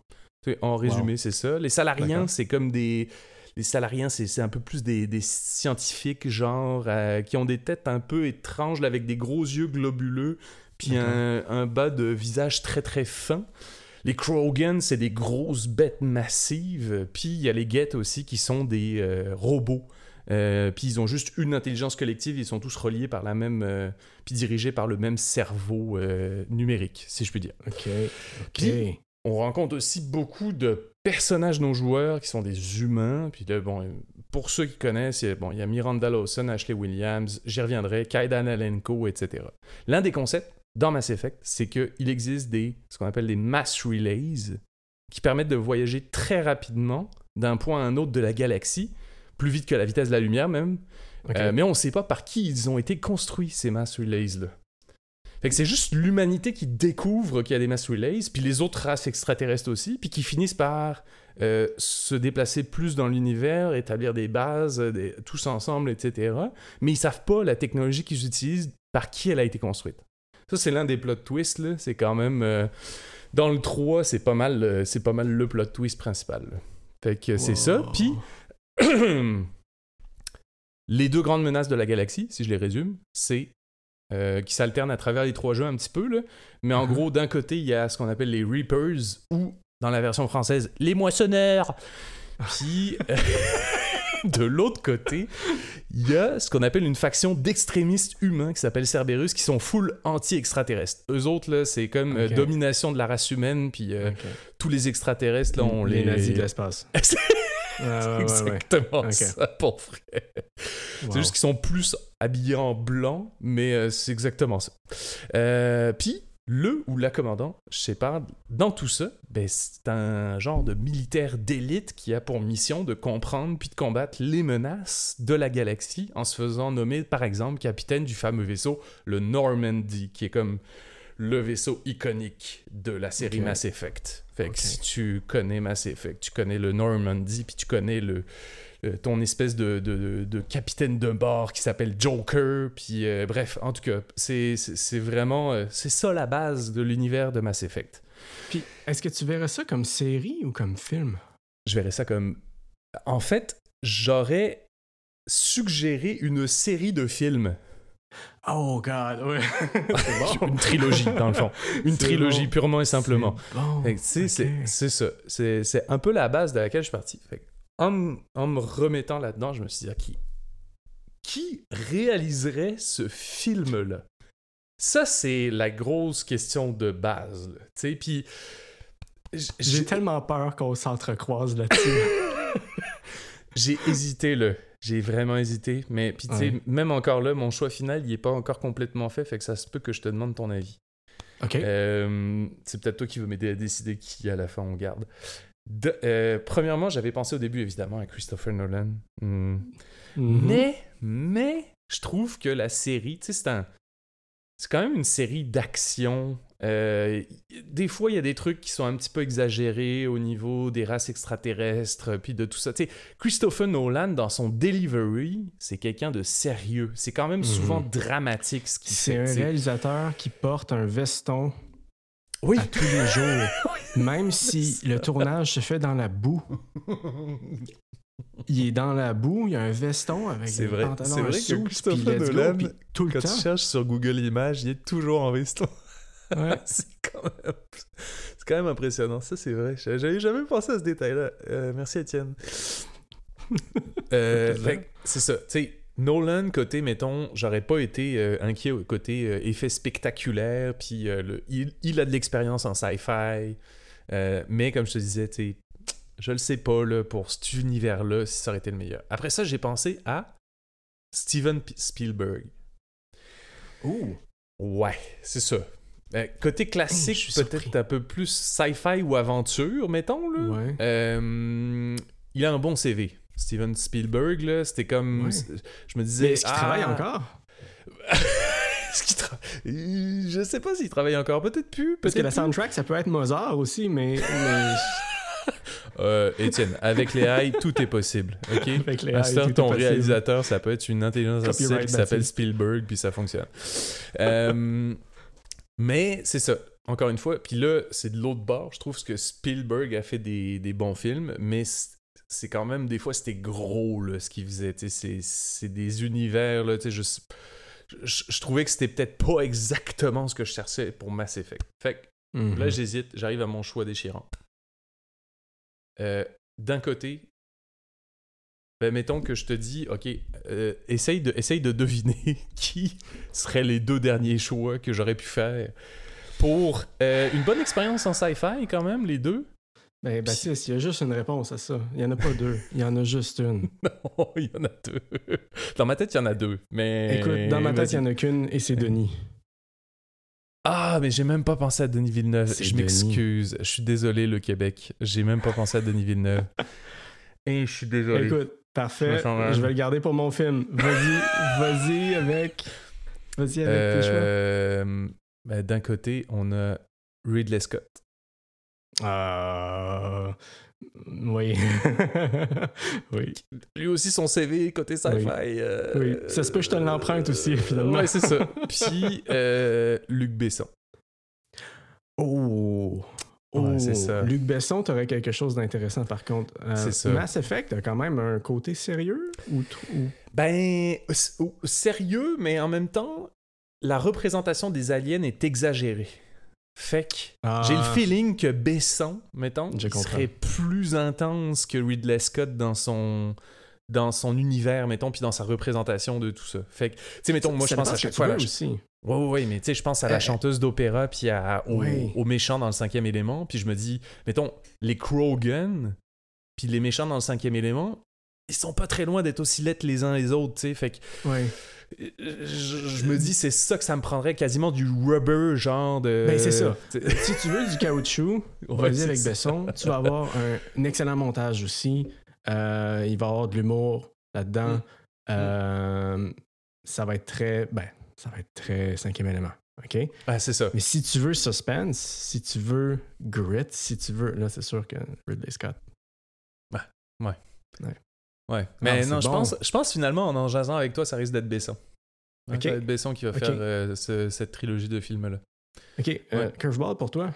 En résumé, c'est ça. Les salariens, D'accord. c'est comme des. Les salariens, c'est un peu plus des, des scientifiques, genre, euh, qui ont des têtes un peu étranges, là, avec des gros yeux globuleux, puis un, un bas de visage très très fin. Les Krogan, c'est des grosses bêtes massives. Puis il y a les Geth aussi, qui sont des euh, robots. Euh, puis ils ont juste une intelligence collective, ils sont tous reliés par la même, euh, puis dirigés par le même cerveau euh, numérique, si je puis dire. Ok. Ok. Puis- On rencontre aussi beaucoup de personnages non joueurs qui sont des humains. Puis bon, pour ceux qui connaissent, il y a, bon, il y a Miranda Lawson, Ashley Williams, j'y reviendrai, Kaidan Alenko, etc. L'un des concepts dans Mass Effect, c'est qu'il existe des, ce qu'on appelle des mass relays qui permettent de voyager très rapidement d'un point à un autre de la galaxie, plus vite que la vitesse de la lumière même. Euh, mais on ne sait pas par qui ils ont été construits, ces mass relays-là. Fait que c'est juste l'humanité qui découvre qu'il y a des mass relays, puis les autres races extraterrestres aussi, puis qui finissent par euh, se déplacer plus dans l'univers, établir des bases, euh, des- tous ensemble, etc. Mais ils savent pas la technologie qu'ils utilisent, par qui elle a été construite. Ça, c'est l'un des plot twists, là. C'est quand même... euh, dans le 3, c'est pas mal, c'est pas mal le plot twist principal. là. Fait que c'est ça. Puis, [CLEARS THROAT] les deux grandes menaces de la galaxie, si je les résume, c'est euh, qui s'alternent à travers les trois jeux un petit peu, là. mais en Mhm. gros, d'un côté, il y a ce qu'on appelle les Reapers, ou dans la version française, les moissonneurs. Puis, euh, [LAUGHS] de l'autre côté, il y a ce qu'on appelle une faction d'extrémistes humains qui s'appelle Cerberus, qui sont full anti-extraterrestres. Eux autres, là, c'est comme euh, domination de la race humaine, puis tous les extraterrestres, là, on les... les nazis de l'espace. [LAUGHS] [LAUGHS] Ouais, ouais, ouais, ouais. exactement Ok. ça, pour vrai. Wow. C'est juste qu'ils sont plus habillés en blanc, mais euh, c'est exactement ça. Euh, Puis, le ou la commandant Shepard, dans tout ça, ben, c'est un genre de militaire d'élite qui a pour mission de comprendre puis de combattre les menaces de la galaxie en se faisant nommer, par exemple, capitaine du fameux vaisseau, le Normandy, qui est comme le vaisseau iconique de la série. Mass Effect. Fait que si tu connais Mass Effect, tu connais le Normandy, puis tu connais le, ton espèce de, de- de capitaine de bord qui s'appelle Joker, puis euh, bref, en tout cas, c'est vraiment... euh, c'est ça la base de l'univers de Mass Effect. Puis, est-ce que tu verrais ça comme série ou comme film? Je verrais ça comme... En fait, j'aurais suggéré une série de films. Oh, God, ouais. bon. [LAUGHS] Une trilogie, dans le fond. Une trilogie, bon. purement et simplement. C'est Bon. Ça. C'est un peu la base de laquelle je suis parti. Fait que, en, me remettant là-dedans, je me suis dit, OK, qui réaliserait ce film-là? Ça, c'est la grosse question de base. là. Tu sais, puis... J'ai tellement peur qu'on s'entrecroise là-dessus. [LAUGHS] J'ai hésité, là. J'ai vraiment hésité. Mais, puis, tu sais, Ouais. même encore là, mon choix final, il est pas encore complètement fait. Fait que ça se peut que je te demande ton avis. OK. Euh, c'est peut-être toi qui veux m'aider à décider qui à la fin on garde. De- euh, premièrement, j'avais pensé au début évidemment à Christopher Nolan. Hmm. Mhm. Mais, mais, je trouve que la série, tu sais, c'est un. C'est quand même une série d'action. Euh, des fois, il y a des trucs qui sont un petit peu exagérés au niveau des races extraterrestres, puis de tout ça. Tu sais, Christopher Nolan, dans son delivery, c'est quelqu'un de sérieux. C'est quand même souvent dramatique ce qu'il C'est fait. un tu sais. réalisateur qui porte un veston Oui, à tous les jours. [LAUGHS] Même si le tournage se fait dans la boue. Il est dans la boue, il y a un veston avec C'est des vrai, pantalons c'est un vrai que Christopher go, Nolan, tout le Quand temps. tu cherches sur Google Images, il est toujours en veston. Ouais. [LAUGHS] c'est quand même, quand même impressionnant. Ça, c'est vrai. J'avais jamais pensé à ce détail-là. Euh, merci, Étienne. [LAUGHS] Euh, c'est ça. Tu sais, Nolan, côté, mettons, j'aurais pas été euh, inquiet au côté euh, effet spectaculaire, puis euh, le- il, il a de l'expérience en sci-fi, mais comme je te disais, je le sais pas, là, pour cet univers-là, si ça aurait été le meilleur. Après ça, j'ai pensé à Steven P- Spielberg. Ouh. Ouais, c'est ça. Euh, côté classique, suis peut-être un peu plus sci-fi ou aventure, mettons. Là. Ouais. Euh, il a un bon CV. Steven Spielberg, là, c'était comme. Ouais. Je me disais. Mais est-ce qu'il ah, travaille encore? [LAUGHS] Est-ce qu'il tra- Je sais pas s'il travaille encore. Peut-être plus. Parce que la plus. soundtrack, ça peut être Mozart aussi, mais, mais [LAUGHS] Euh, Étienne, avec les [LAUGHS] AI, tout est possible. OK? avec les AI, ton possible. réalisateur, ça peut être une intelligence artificielle qui s'appelle. Spielberg, puis ça fonctionne. Euh, mais c'est ça. Encore une fois, puis là, c'est de l'autre bord. Je trouve que Spielberg a fait des, des bons films, mais c'est quand même, des fois, c'était gros, là, ce qu'il faisait. C'est des univers, là, je, je, je trouvais que c'était peut-être pas exactement ce que je cherchais pour Mass Effect. Fait que Mhm. Là, j'hésite. J'arrive à mon choix déchirant. Euh, D'un côté, ben, mettons que je te dis, OK, euh, essaye, de, essaye de deviner [LAUGHS] qui seraient les deux derniers choix que j'aurais pu faire pour euh, une bonne expérience en sci-fi, quand même, les deux. Ben, Baptiste, il y a juste une réponse à ça. Il y en a pas deux. Il y en a juste une. [LAUGHS] Non, il y en a deux. Dans ma tête, il y en a deux. Mais... Écoute, dans ma tête, il y vas-y. en a qu'une et c'est Denis. Ah, mais j'ai même pas pensé à Denis Villeneuve. Je m'excuse. Je suis désolé, le Québec. J'ai même pas pensé à Denis Villeneuve. [LAUGHS] Et je suis désolé. Écoute, parfait. Je vais le garder pour mon film. Vas-y, [LAUGHS] vas-y avec. Vas-y avec tes choix. Euh, ben, D'un côté, on a Ridley Scott. Euh... Oui. [LAUGHS] oui. Lui aussi, son CV côté sci-fi. Oui. euh, Oui. Ça se peut que je te l'emprunte aussi, finalement. Ouais, c'est ça. [LAUGHS] Puis euh, Luc Besson. Oh. Ouais, c'est Oh. ça. Luc Besson, t'aurais quelque chose d'intéressant par contre. Euh, C'est ça. Mass Effect a quand même un côté sérieux ou, ou- Ben, sérieux, mais en même temps, la représentation des aliens est exagérée. Fait que Ah. j'ai le feeling que Besson, mettons, serait plus intense que Ridley Scott dans son dans son univers, mettons, puis dans sa représentation de tout ça. Fait que, tu sais, mettons, moi, Ça je pense à chaque que fois... tu aussi. Ouais, ouais, ouais, mais tu sais, je pense à la Euh, chanteuse d'opéra, puis à, au, Ouais. aux méchants dans le cinquième élément, puis je me dis, mettons, les Krogan, puis les méchants dans le cinquième élément, ils sont pas très loin d'être aussi lettres les uns les autres, tu sais, fait que euh, je, je me dis, c'est ça que ça me prendrait quasiment du rubber, genre de... Ben, c'est ça. [LAUGHS] si tu veux du caoutchouc, Ouais, vas-y avec ça. Besson. Tu vas avoir un, un excellent montage aussi. Euh, il va y avoir de l'humour là-dedans. Mm. Euh, ça va être très. Ben, ça va être très cinquième élément. OK? Ah, c'est ça. Mais si tu veux suspense, si tu veux grit, si tu veux. Là, c'est sûr que Ridley Scott. Ouais. Mais c'est non, je bon. pense, je pense finalement, en en jasant avec toi, ça risque d'être Besson. Ouais, Ok. Ça va être Besson qui va faire euh, ce- cette trilogie de films-là. OK, euh, Ouais. Curveball pour toi.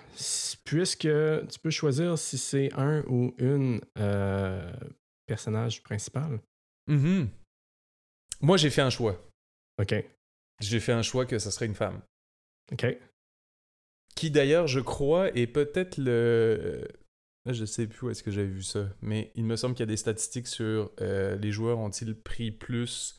Puisque tu peux choisir si c'est un ou une euh, personnage principal. Mhm. Moi, j'ai fait un choix. OK. J'ai fait un choix que ça serait une femme. OK. Qui d'ailleurs, je crois, est peut-être le. Là, je sais plus où est-ce que j'avais vu ça, mais il me semble qu'il y a des statistiques sur euh, les joueurs ont-ils pris plus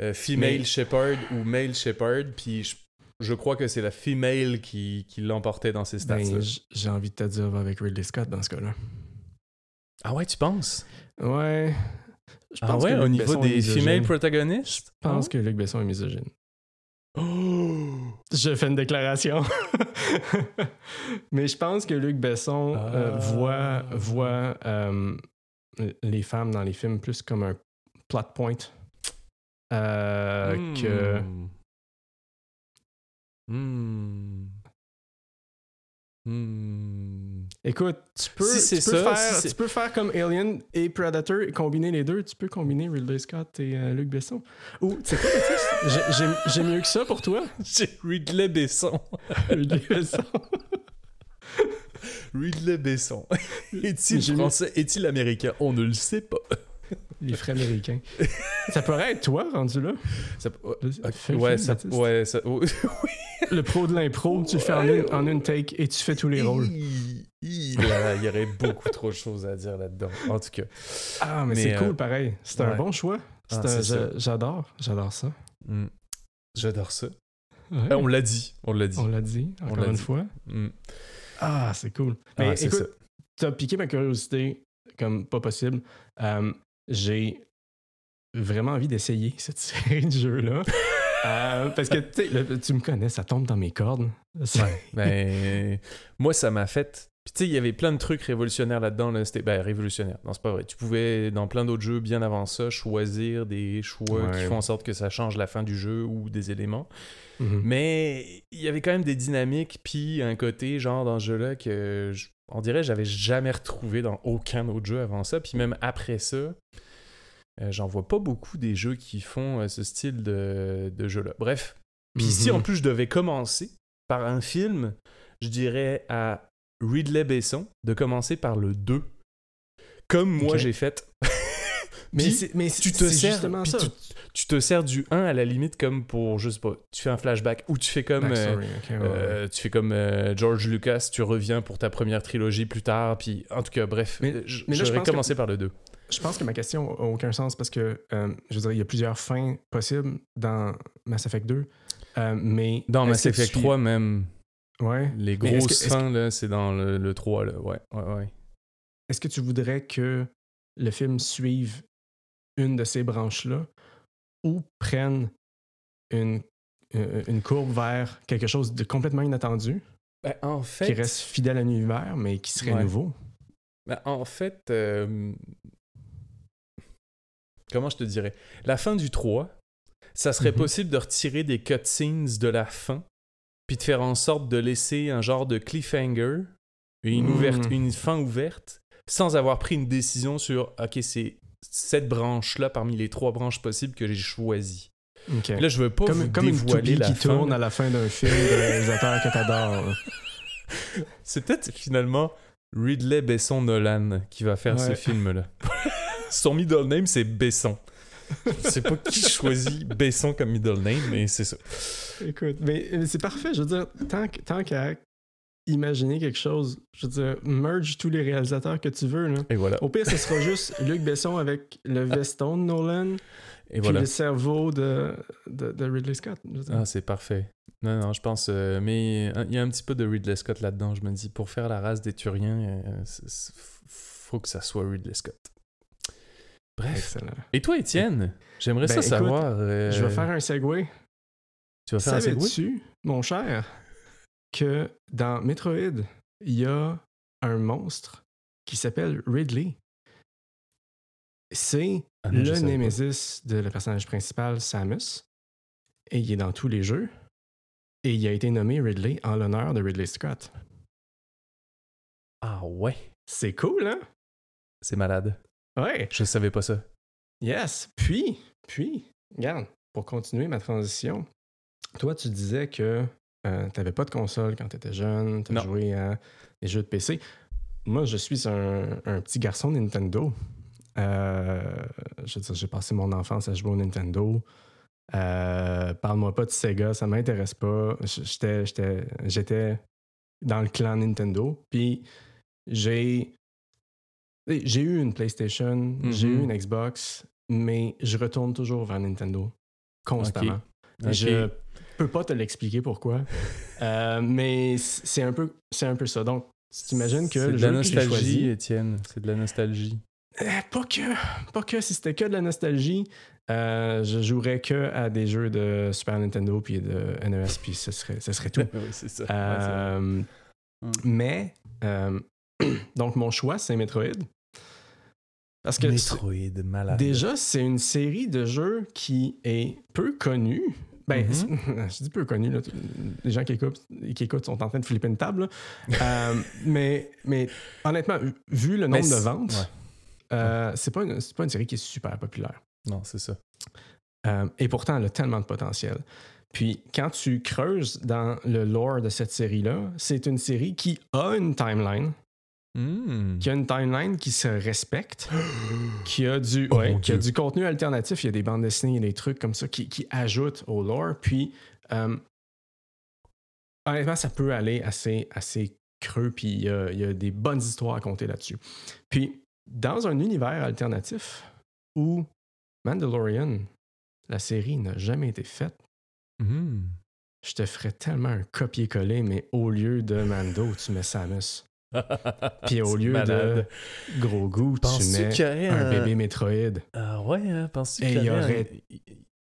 euh, female Mais- shepherd ou male shepherd, puis je, je crois que c'est la female qui, qui l'emportait dans ces stats. Ben, j'ai envie de te dire va avec Ridley Scott dans ce cas-là. ah ouais, tu penses? Ouais. Je Ah pense ouais, que au Luc niveau Besson est des misogyne. female protagonistes? Je pense que Luc Besson est misogyne. Oh! Je fais une déclaration. [LAUGHS] Mais je pense que Luc Besson euh, Ah. voit, voit euh, les femmes dans les films plus comme un plot point euh, que. Hmm. Hmm. Écoute, tu peux, Si c'est tu peux ça, faire, si c'est- tu peux faire comme Alien et Predator et combiner les deux. Tu peux combiner Ridley Scott et euh, Luc Besson. Ou, tu sais quoi? [LAUGHS] J'ai- mieux que ça pour toi, [LAUGHS] J'ai [LAUGHS] Ridley Besson. Ridley Besson. Ridley Besson. Est-il français? Est-il américain? On ne le sait pas. Les frais américains. [LAUGHS] ça pourrait être toi, rendu là. Ça- le ouais, ça, ouais, ça, oh, [LAUGHS] Le pro de l'impro, tu le fais en une, en une take et tu fais tous les rôles. Il y aurait beaucoup trop de choses à dire là-dedans. En tout cas. Ah, mais, Mais, c'est euh, cool, pareil. C'est un bon choix. Ah, J'adore, j'adore ça. hmm. J'adore ça. Ouais, Euh, on l'a dit. On l'a dit. on l'a dit, encore une dit. fois. Hmm. Ah, c'est cool. Ah, Mais c'est écoute, t'as piqué ma curiosité comme pas possible. Euh, J'ai vraiment envie d'essayer [LAUGHS] cette série de jeux-là. [LAUGHS] Euh, parce que tu sais, le- tu me connais, ça tombe dans mes cordes. Ben, moi, ça m'a fait. Puis tu sais, il y avait plein de trucs révolutionnaires là-dedans. Là. C'était ben, révolutionnaire. Non, c'est pas vrai. Tu pouvais, dans plein d'autres jeux, bien avant ça, choisir des choix qui font en sorte que ça change la fin du jeu ou des éléments. Mhm. Mais il y avait quand même des dynamiques, puis un côté, genre, dans ce jeu-là, que je- on dirait que j'avais jamais retrouvé dans aucun autre jeu avant ça. Puis même après ça, euh, j'en vois pas beaucoup des jeux qui font euh, ce style de, de jeu-là. Bref. Puis si Mhm. en plus je devais commencer par un film, je dirais à Ridley Besson de commencer par le 2. Comme moi j'ai fait. [LAUGHS] Mais, mais tu te sers, tu, tu te sers du 1 à la limite comme pour, je sais pas, tu fais un flashback ou tu fais comme, euh, ouais. euh, tu fais comme euh, George Lucas, tu reviens pour ta première trilogie plus tard, puis en tout cas, bref, Mais- euh, j- mais là, je que- par le 2. Je pense que ma question n'a aucun sens parce que, je dire, il y a plusieurs fins possibles dans Mass Effect 2. euh, mais Dans Mass Effect suis- 3 même, Ouais. les grosses que- fins, là, c'est dans le, le 3, là, ouais, ouais, ouais. Est-ce que tu voudrais que le film suive une de ces branches-là ou prenne une, euh, une courbe vers quelque chose de complètement inattendu, Ben, en qui reste fidèle à l'univers, mais qui serait Ouais. nouveau? ben, en fait, euh, comment je te dirais, la fin du 3, ça serait Mhm. possible de retirer des cutscenes de la fin, puis de faire en sorte de laisser un genre de cliffhanger, une, ouverte, une fin ouverte, sans avoir pris une décision sur, ok, c'est cette branche-là parmi les trois branches possibles que j'ai choisies. Là, je veux pas vous Comme, comme une dévoiler la qui fin. tourne à la fin d'un film de [LAUGHS] réalisateur que t'adores. C'est peut-être finalement Ridley Besson Nolan qui va faire ce film-là. [LAUGHS] Son middle name, c'est Besson. Je sais pas qui choisit Besson comme middle name, mais c'est ça. Écoute, mais mais c'est parfait. Je veux dire, tant, tant qu'à imaginer quelque chose, je veux dire, merge tous les réalisateurs que tu veux. Là. Et voilà. Au pire, ce sera juste [LAUGHS] Luc Besson avec le veston de Nolan, Et puis voilà. le cerveau de, de, de Ridley Scott. Ah, c'est parfait. Non, non, je pense. euh, mais il y a un petit peu de Ridley Scott là-dedans. Je me dis, pour faire la race des Turiens, euh, c'est- c'est- faut que ça soit Ridley Scott. Bref. Excellent. Et toi, Étienne? J'aimerais Ben, ça écoute, savoir. euh, Je vais faire un segue. Tu vas faire un segway? Mon cher, que dans Metroid, il y a un monstre qui s'appelle Ridley? C'est Ah le pas. némésis de le personnage principal, Samus. Et il est dans tous les jeux. Et il a été nommé Ridley en l'honneur de Ridley Scott. Ah ouais, C'est cool, hein? c'est malade. Ouais. Je savais pas ça. Yes. Puis, puis, regarde, pour continuer ma transition, toi, tu disais que tu n'avais pas de console quand tu étais jeune, tu as Non. joué à des jeux de PC. Moi, je suis un, un petit garçon Nintendo. Euh, je j'ai passé mon enfance à jouer au Nintendo. Euh, Parle-moi pas de Sega, ça m'intéresse pas. J'étais, j'étais, j'étais dans le clan Nintendo. Puis j'ai, j'ai eu une PlayStation, j'ai eu Mhm. une Xbox, mais je retourne toujours vers Nintendo constamment. Je peux pas te l'expliquer pourquoi, [LAUGHS] Euh, mais c'est un peu, un peu ça. Donc, tu t'imagines que C'est de la nostalgie, choisi, Étienne. C'est de la nostalgie. euh, pas que, pas que. Si c'était que de la nostalgie, euh, je jouerais que à des jeux de Super Nintendo puis de NES, puis ce serait, ce serait tout. [LAUGHS] oui, c'est ça. Euh, Mm. mais, euh, [CLEARS THROAT] donc mon choix, c'est Metroid. Parce que Metroid, malade. déjà, c'est une série de jeux qui est peu connue. Ben, je dis [LAUGHS] peu connue, là. les gens qui écoutent, qui écoutent sont en train de flipper une table. Euh, [LAUGHS] mais, mais honnêtement, vu le Mais nombre de ventes, ouais. euh, c'est pas, une- pas une série qui est super populaire. Non, c'est ça. Euh, et pourtant, elle a tellement de potentiel. Puis, quand tu creuses dans le lore de cette série-là, c'est une série qui a une timeline, Hmm. qui a une timeline qui se respecte, [GASPS] qui a du, Oh ouais, qui a du contenu alternatif. Il y a des bandes dessinées et des trucs comme ça qui, qui ajoutent au lore. Puis, euh, honnêtement, ça peut aller assez, assez creux. Puis, il y, a, il y a des bonnes histoires à compter là-dessus. Puis, dans un univers alternatif où Mandalorian, la série, n'a jamais été faite, Hmm. je te ferais tellement un copier-coller, mais au lieu de Mando, tu mets Samus. [LAUGHS] Puis au lieu malade. de gros goût, tu mets un un bébé Metroid? Ah ouais, hein, penses-tu qu'il il y aurait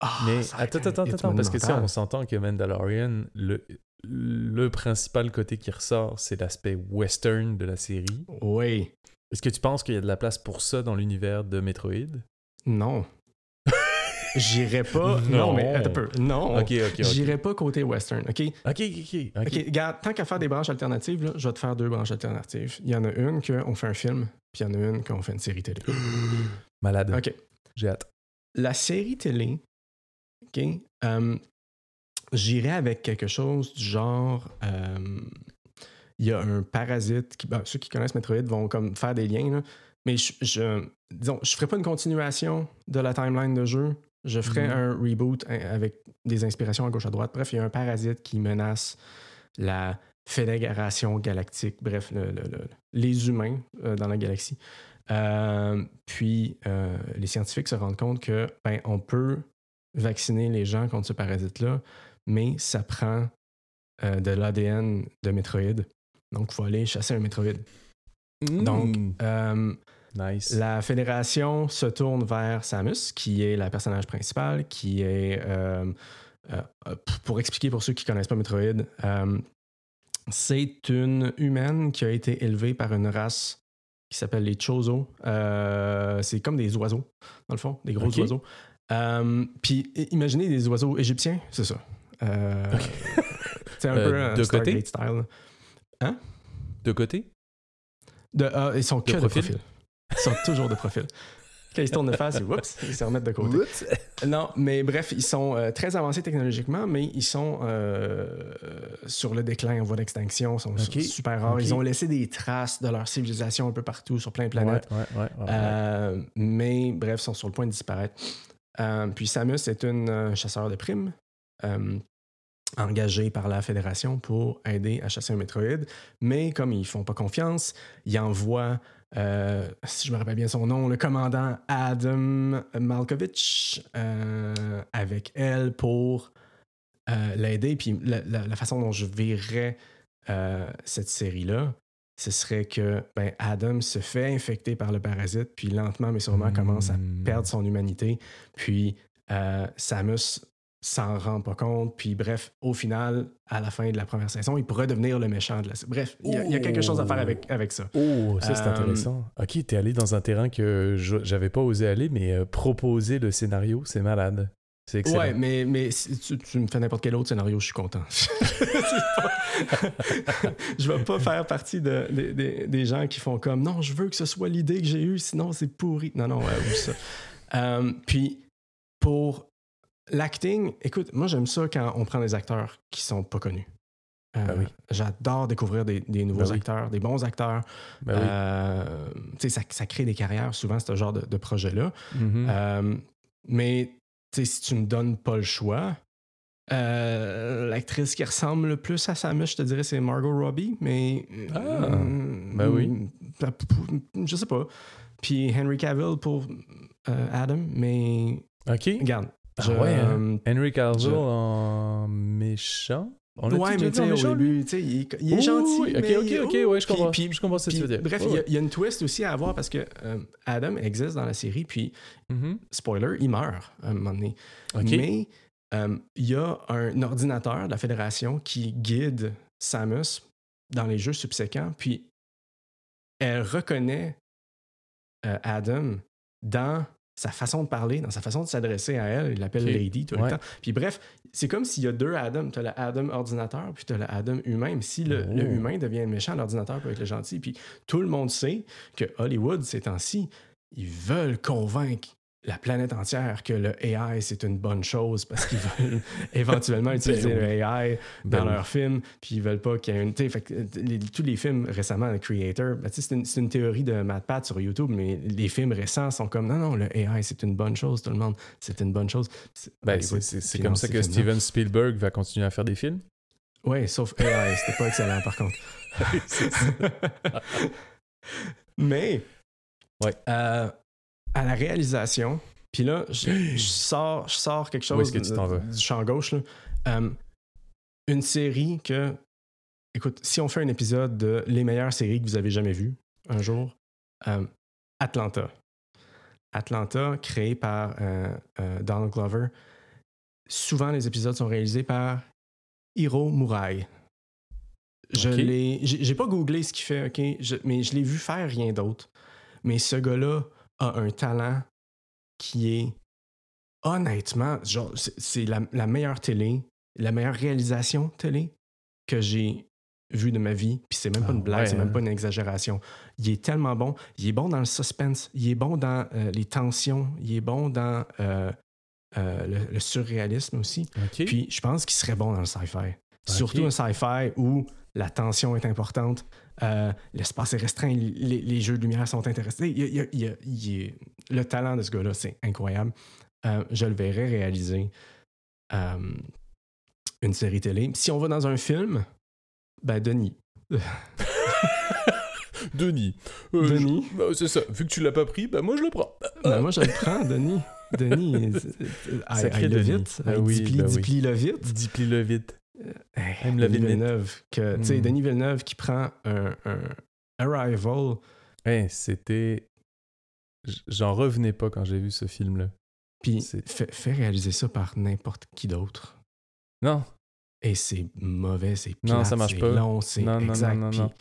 Ah, Mais attends, attends, attends, parce que tu sais, on s'entend que Mandalorian, le, le principal côté qui ressort, c'est l'aspect western de la série. Oui. Est-ce que tu penses qu'il y a de la place pour ça dans l'univers de Metroid? Non. J'irais pas. non. Non. mais attends un peu. Non. Ok, ok. J'irais pas côté western. OK? Ok, ok, ok. OK, regarde, tant qu'à faire des branches alternatives, là, je vais te faire deux branches alternatives. Il y en a une qu'on fait un film, puis il y en a une qu'on fait une série télé. [GASPS] Malade. OK. J'ai hâte. La série télé, OK, euh, j'irais avec quelque chose du genre. euh, Il y a un parasite. Qui, ben, ceux qui connaissent Metroid vont comme faire des liens, là. mais je, je, disons, je ferais pas une continuation de la timeline de jeu. Je ferais Mhm. un reboot hein, avec des inspirations à gauche à droite. Bref, il y a un parasite qui menace la Fédération galactique, bref, le- le- le- les humains euh, dans la galaxie. Euh, puis euh, les scientifiques se rendent compte que ben, on peut vacciner les gens contre ce parasite-là, mais ça prend de l'ADN de Metroid. Donc, il faut aller chasser un Metroid. Donc, Mm. euh, nice. la fédération se tourne vers Samus, qui est la personnage principale, qui est. euh, euh, pour expliquer pour ceux qui ne connaissent pas Metroid, euh, c'est une humaine qui a été élevée par une race qui s'appelle les Chozo. C'est comme des oiseaux, dans le fond, des gros oiseaux. Puis imaginez des oiseaux égyptiens, c'est ça. [LAUGHS] C'est un peu un de côté? Style. De côté? De, ah, ils sont que de profil? Ils sont toujours de profil. Quand ils se tournent de face, [LAUGHS] ils, oups, ils se remettent de côté. Non, mais bref, ils sont euh, très avancés technologiquement, mais ils sont euh, sur le déclin en voie d'extinction, sont super rares. Ils ont laissé des traces de leur civilisation un peu partout sur plein de planètes. Ouais, ouais, ouais, ouais, ouais. Euh, mais bref, sont sur le point de disparaître. Euh, puis Samus est une euh, chasseur de primes euh, engagée par la Fédération pour aider à chasser un Metroid. Mais comme ils font pas confiance, ils envoient, euh, si je me rappelle bien son nom, le commandant Adam Malkovich euh, avec elle pour euh, l'aider. Puis la, la- la façon dont je verrais cette série-là, ce serait que ben, Adam se fait infecter par le parasite, puis lentement mais sûrement commence à Hmm. perdre son humanité. Puis Samus s'en rend pas compte. Puis bref, au final, à la fin de la première saison, il pourrait devenir le méchant de la Bref, il y, a- il y a quelque chose à faire avec, avec ça. Oh, ça c'est Euh, intéressant. Ok, t'es allé dans un terrain que j'avais pas osé aller, mais euh, proposer le scénario, c'est malade. C'est excellent. Ouais, mais, mais si tu, tu me fais n'importe quel autre scénario, je suis content. [LAUGHS] Je vais pas faire partie de, de- de- des gens qui font comme non, je veux que ce soit l'idée que j'ai eue, sinon c'est pourri. Non, non, ouais, oublie ça. Euh, puis pour l'acting, écoute, moi j'aime ça quand on prend des acteurs qui sont pas connus. Euh, Ben oui. J'adore découvrir des, des nouveaux Ben oui. acteurs, des bons acteurs. Ben. Euh, ça, ça crée des carrières souvent, ce genre de, de projet-là. Mhm. Euh, mais si tu me donnes pas le choix, l'actrice qui ressemble le plus à Samus, je te dirais, c'est Margot Robbie, mais. Ah, euh, ben oui. euh, Je sais pas. Puis Henry Cavill pour Adam, mais. OK. Regarde. Ah ouais, hein? Henry Cavill je- en méchant. On ouais, mais tu sais, au lui? début, tu sais, il, est- il est Oui, gentil. oui, mais Ok, ok, ok, ouais, je comprends. puis- je comprends ce que tu veux dire. Bref, il y a- ouais. il y, a une twist aussi à avoir parce que euh, Adam existe dans la série, puis Mhm. spoiler, il meurt à un moment donné. OK. Mais euh, il y a un ordinateur de la Fédération qui guide Samus dans les jeux subséquents, puis elle reconnaît euh, Adam dans sa façon de parler, dans sa façon de s'adresser à elle. Il l'appelle. Lady tout Ouais. le temps. Puis bref, c'est comme s'il y a deux Adam. Tu as le Adam ordinateur, puis tu as le Adam humain. Mais si le, Oh. le humain devient méchant, l'ordinateur peut être le gentil. Puis tout le monde sait que Hollywood, ces temps-ci, ils veulent convaincre la planète entière que le AI, c'est une bonne chose parce qu'ils veulent [LAUGHS] éventuellement utiliser Ben le AI dans Ben oui. leurs films, puis ils veulent pas qu'il y ait une... fait que, les- tous les films récemment, le Creator, ben, c'est une, une théorie de Matt Pat sur YouTube, mais les films récents sont comme, non, non, le AI, c'est une bonne chose, tout le monde, c'est une bonne chose. C'est- Ben, comme ça que. Steven Spielberg va continuer à faire des films? Ouais, sauf AI, c'était pas excellent par contre. [LAUGHS] [LAUGHS] Mais, Ouais. euh, à la réalisation, puis là, je, je sors, je sors quelque chose Où est-ce que tu t'en de- vas? du champ gauche. là. Euh, une série que, écoute, si on fait un épisode de les meilleures séries que vous avez jamais vues un jour, euh, Atlanta. Atlanta, créé par euh, euh, Donald Glover. Souvent, les épisodes sont réalisés par Hiro Murai. Je Ok. l'ai. J'ai j'ai pas googlé ce qu'il fait, OK? Je- mais je l'ai vu faire rien d'autre. Mais ce gars-là a un talent qui est honnêtement, genre, c'est- la, la meilleure télé, la meilleure réalisation télé que j'ai vue de ma vie. Puis c'est même pas Ah une blague, ouais, c'est même hein? pas une exagération. Il est tellement bon. Il est bon dans le suspense. Il est bon dans euh, les tensions. Il est bon dans euh, euh, le, le surréalisme aussi. Puis je pense qu'il serait bon dans le sci-fi. Surtout un sci-fi où la tension est importante, euh, l'espace est restreint, les, les jeux de lumière sont intéressants. Il il il le talent de ce gars-là, c'est incroyable. Euh, je le verrais réaliser euh, une série télé. Si on va dans un film, ben Denis. [LAUGHS] Denis. Denis. bah, c'est ça. Vu que tu l'as pas pris, bah moi je le prends. Ben, moi, je le prends, Denis. Denis, [LAUGHS] I, Sacré I love Denis. it. Ben I oui, dipli- ben oui. dipli-le vite. Aime la Denis. Villeneuve, que, tu sais, Mm. Denis Villeneuve qui prend un, un Arrival, Hey, c'était. J'en revenais pas quand j'ai vu ce film-là. puis fait, fait réaliser ça par n'importe qui d'autre. Non. Et c'est mauvais, c'est Non, ça marche c'est pas. long, c'est Non, non, non, exact. non, Puis non.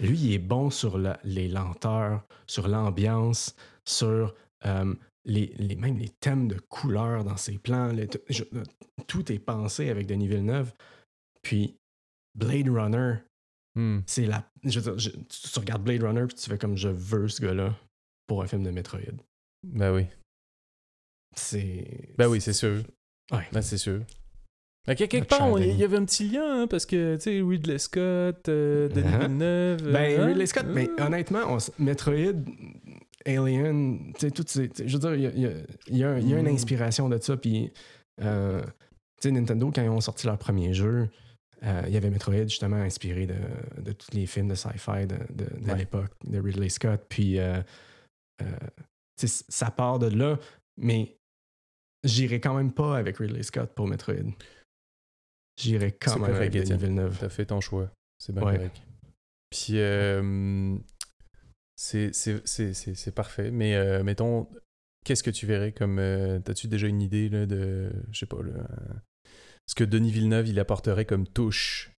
lui, il est bon sur la- les lenteurs, sur l'ambiance, sur euh, les, les- même les thèmes de couleurs dans ses plans. les- je- tout est pensé avec Denis Villeneuve. Puis Blade Runner, Hmm. c'est la. je veux dire, je- tu, regardes Blade Runner puis tu fais comme je veux ce gars-là pour un film de Metroid. Ben oui. C'est. Ben oui, c'est sûr. Ouais. Ben c'est sûr. Fait qu'à quelque Notre part, il y avait un petit lien, hein, parce que, tu sais, Ridley Scott, euh, Denis Uh-huh. Villeneuve... Ben, euh, Ridley hein? Mais Euh. honnêtement, on s- Metroid, Alien, tu sais, toutes ces. Je veux dire, il y a, y a- il y a un- il y a une inspiration de ça. Puis, euh, tu sais, Nintendo, quand ils ont sorti leur premier jeu, euh, il y avait Metroid justement inspiré de, de tous les films de sci-fi de, de- de Ouais. l'époque, de Ridley Scott. Puis, euh, euh, ça part de là, mais j'irai quand même pas avec Ridley Scott pour Metroid. J'irai quand même avec Denis. Villeneuve. T'as fait ton choix. C'est bien Ouais. correct. Puis, c'est parfait. Mais, euh, mettons, qu'est-ce que tu verrais comme... euh, T'as-tu déjà une idée, là, de... Je sais pas, là... ce que Denis Villeneuve, il apporterait comme touche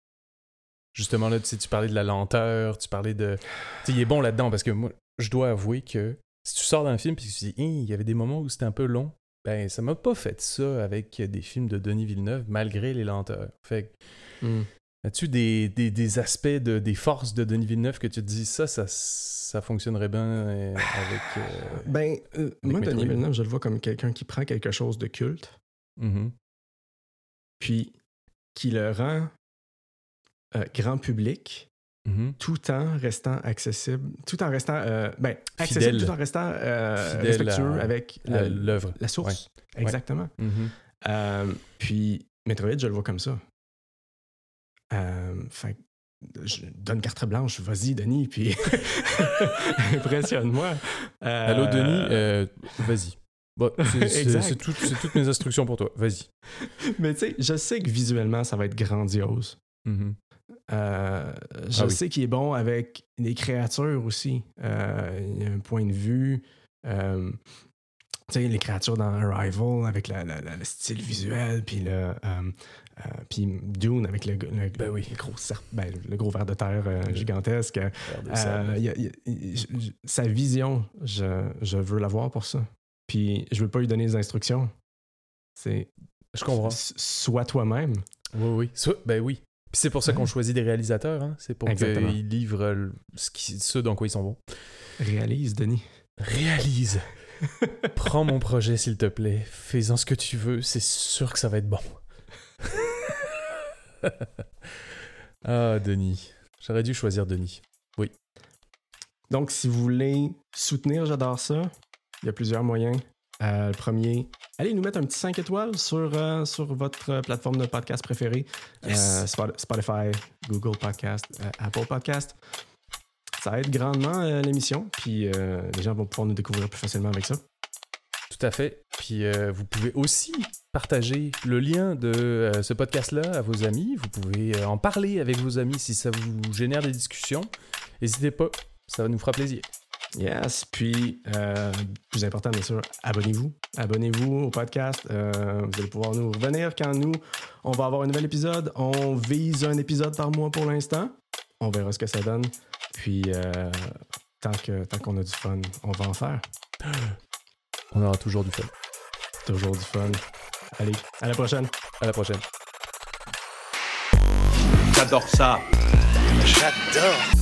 Justement, là, tu sais, tu parlais de la lenteur, tu parlais de... Tu sais, il est bon là-dedans, parce que moi, je dois avouer que si tu sors d'un film puis que tu dis, Hein, il y avait des moments où c'était un peu long, ben ça m'a pas fait ça avec des films de Denis Villeneuve, malgré les lenteurs. Fait que, Hmm. as-tu des, des, des aspects, de, des forces de Denis Villeneuve que tu te dis, ça, ça, ça fonctionnerait bien euh, avec... euh, Ben, euh, moi, Denis Villeneuve. Je le vois comme quelqu'un qui prend quelque chose de culte, mhm. Puis qui le rend euh, grand public, Mhm. tout en restant accessible, tout en restant, euh, ben, accessible, Fidèle. tout en restant euh, respectueux à- avec l'œuvre. la source. Exactement. Mhm. Euh, puis, Metroid, je le vois comme ça. Fait je donne carte blanche, vas-y, Denis, puis [LAUGHS] impressionne-moi. Allô, Denis, vas-y. Bon, [LAUGHS] c'est- tout- toutes mes instructions pour toi. Vas-y. Mais tu sais, je sais que visuellement, ça va être grandiose. Mhm. Euh, je Ah oui. sais qu'il est bon avec les créatures aussi. Euh, il y a un point de vue. euh, tu sais, les créatures dans Arrival avec la- la- la- le style visuel, puis le. euh, euh, puis Dune avec le, le- Ben oui. le gros serp- ben, le gros ver de terre gigantesque. De y a- y a- sa vision, je, je veux l'avoir pour ça. Puis je veux pas lui donner des instructions. C'est Je comprends. sois toi-même. Oui, oui. Ça, ben oui. Puis c'est pour ça qu'on choisit des réalisateurs. Hein? C'est pour qu'ils livrent ce, qui- ce dans quoi ils sont bons. Réalise, Denis. Réalise. [LAUGHS] Prends mon projet, s'il te plaît. Fais-en ce que tu veux. C'est sûr que ça va être bon. [LAUGHS] ah, Denis. J'aurais dû choisir Denis. Donc, si vous voulez soutenir J'adore ça, il y a plusieurs moyens. Euh, le premier, allez nous mettre un petit 5 étoiles sur, euh, sur votre plateforme de podcast préférée. Yes. Euh, Spot- Spotify, Google Podcast, Apple Podcast. Ça aide grandement l'émission, puis les gens vont pouvoir nous découvrir plus facilement avec ça. Tout à fait. Puis vous pouvez aussi partager le lien de ce podcast-là à vos amis. Vous pouvez en parler avec vos amis si ça vous génère des discussions. N'hésitez pas, ça nous fera plaisir. Yes, puis euh, plus important bien sûr, abonnez-vous. Abonnez-vous au podcast. Euh, vous allez pouvoir nous revenir quand nous, on va avoir un nouvel épisode. On vise un épisode par mois pour l'instant. On verra ce que ça donne. Puis euh, tant que tant qu'on a du fun, on va en faire. [GASPS] On aura toujours du fun. Toujours du fun. Allez, à la prochaine. À la prochaine. J'adore ça. J'adore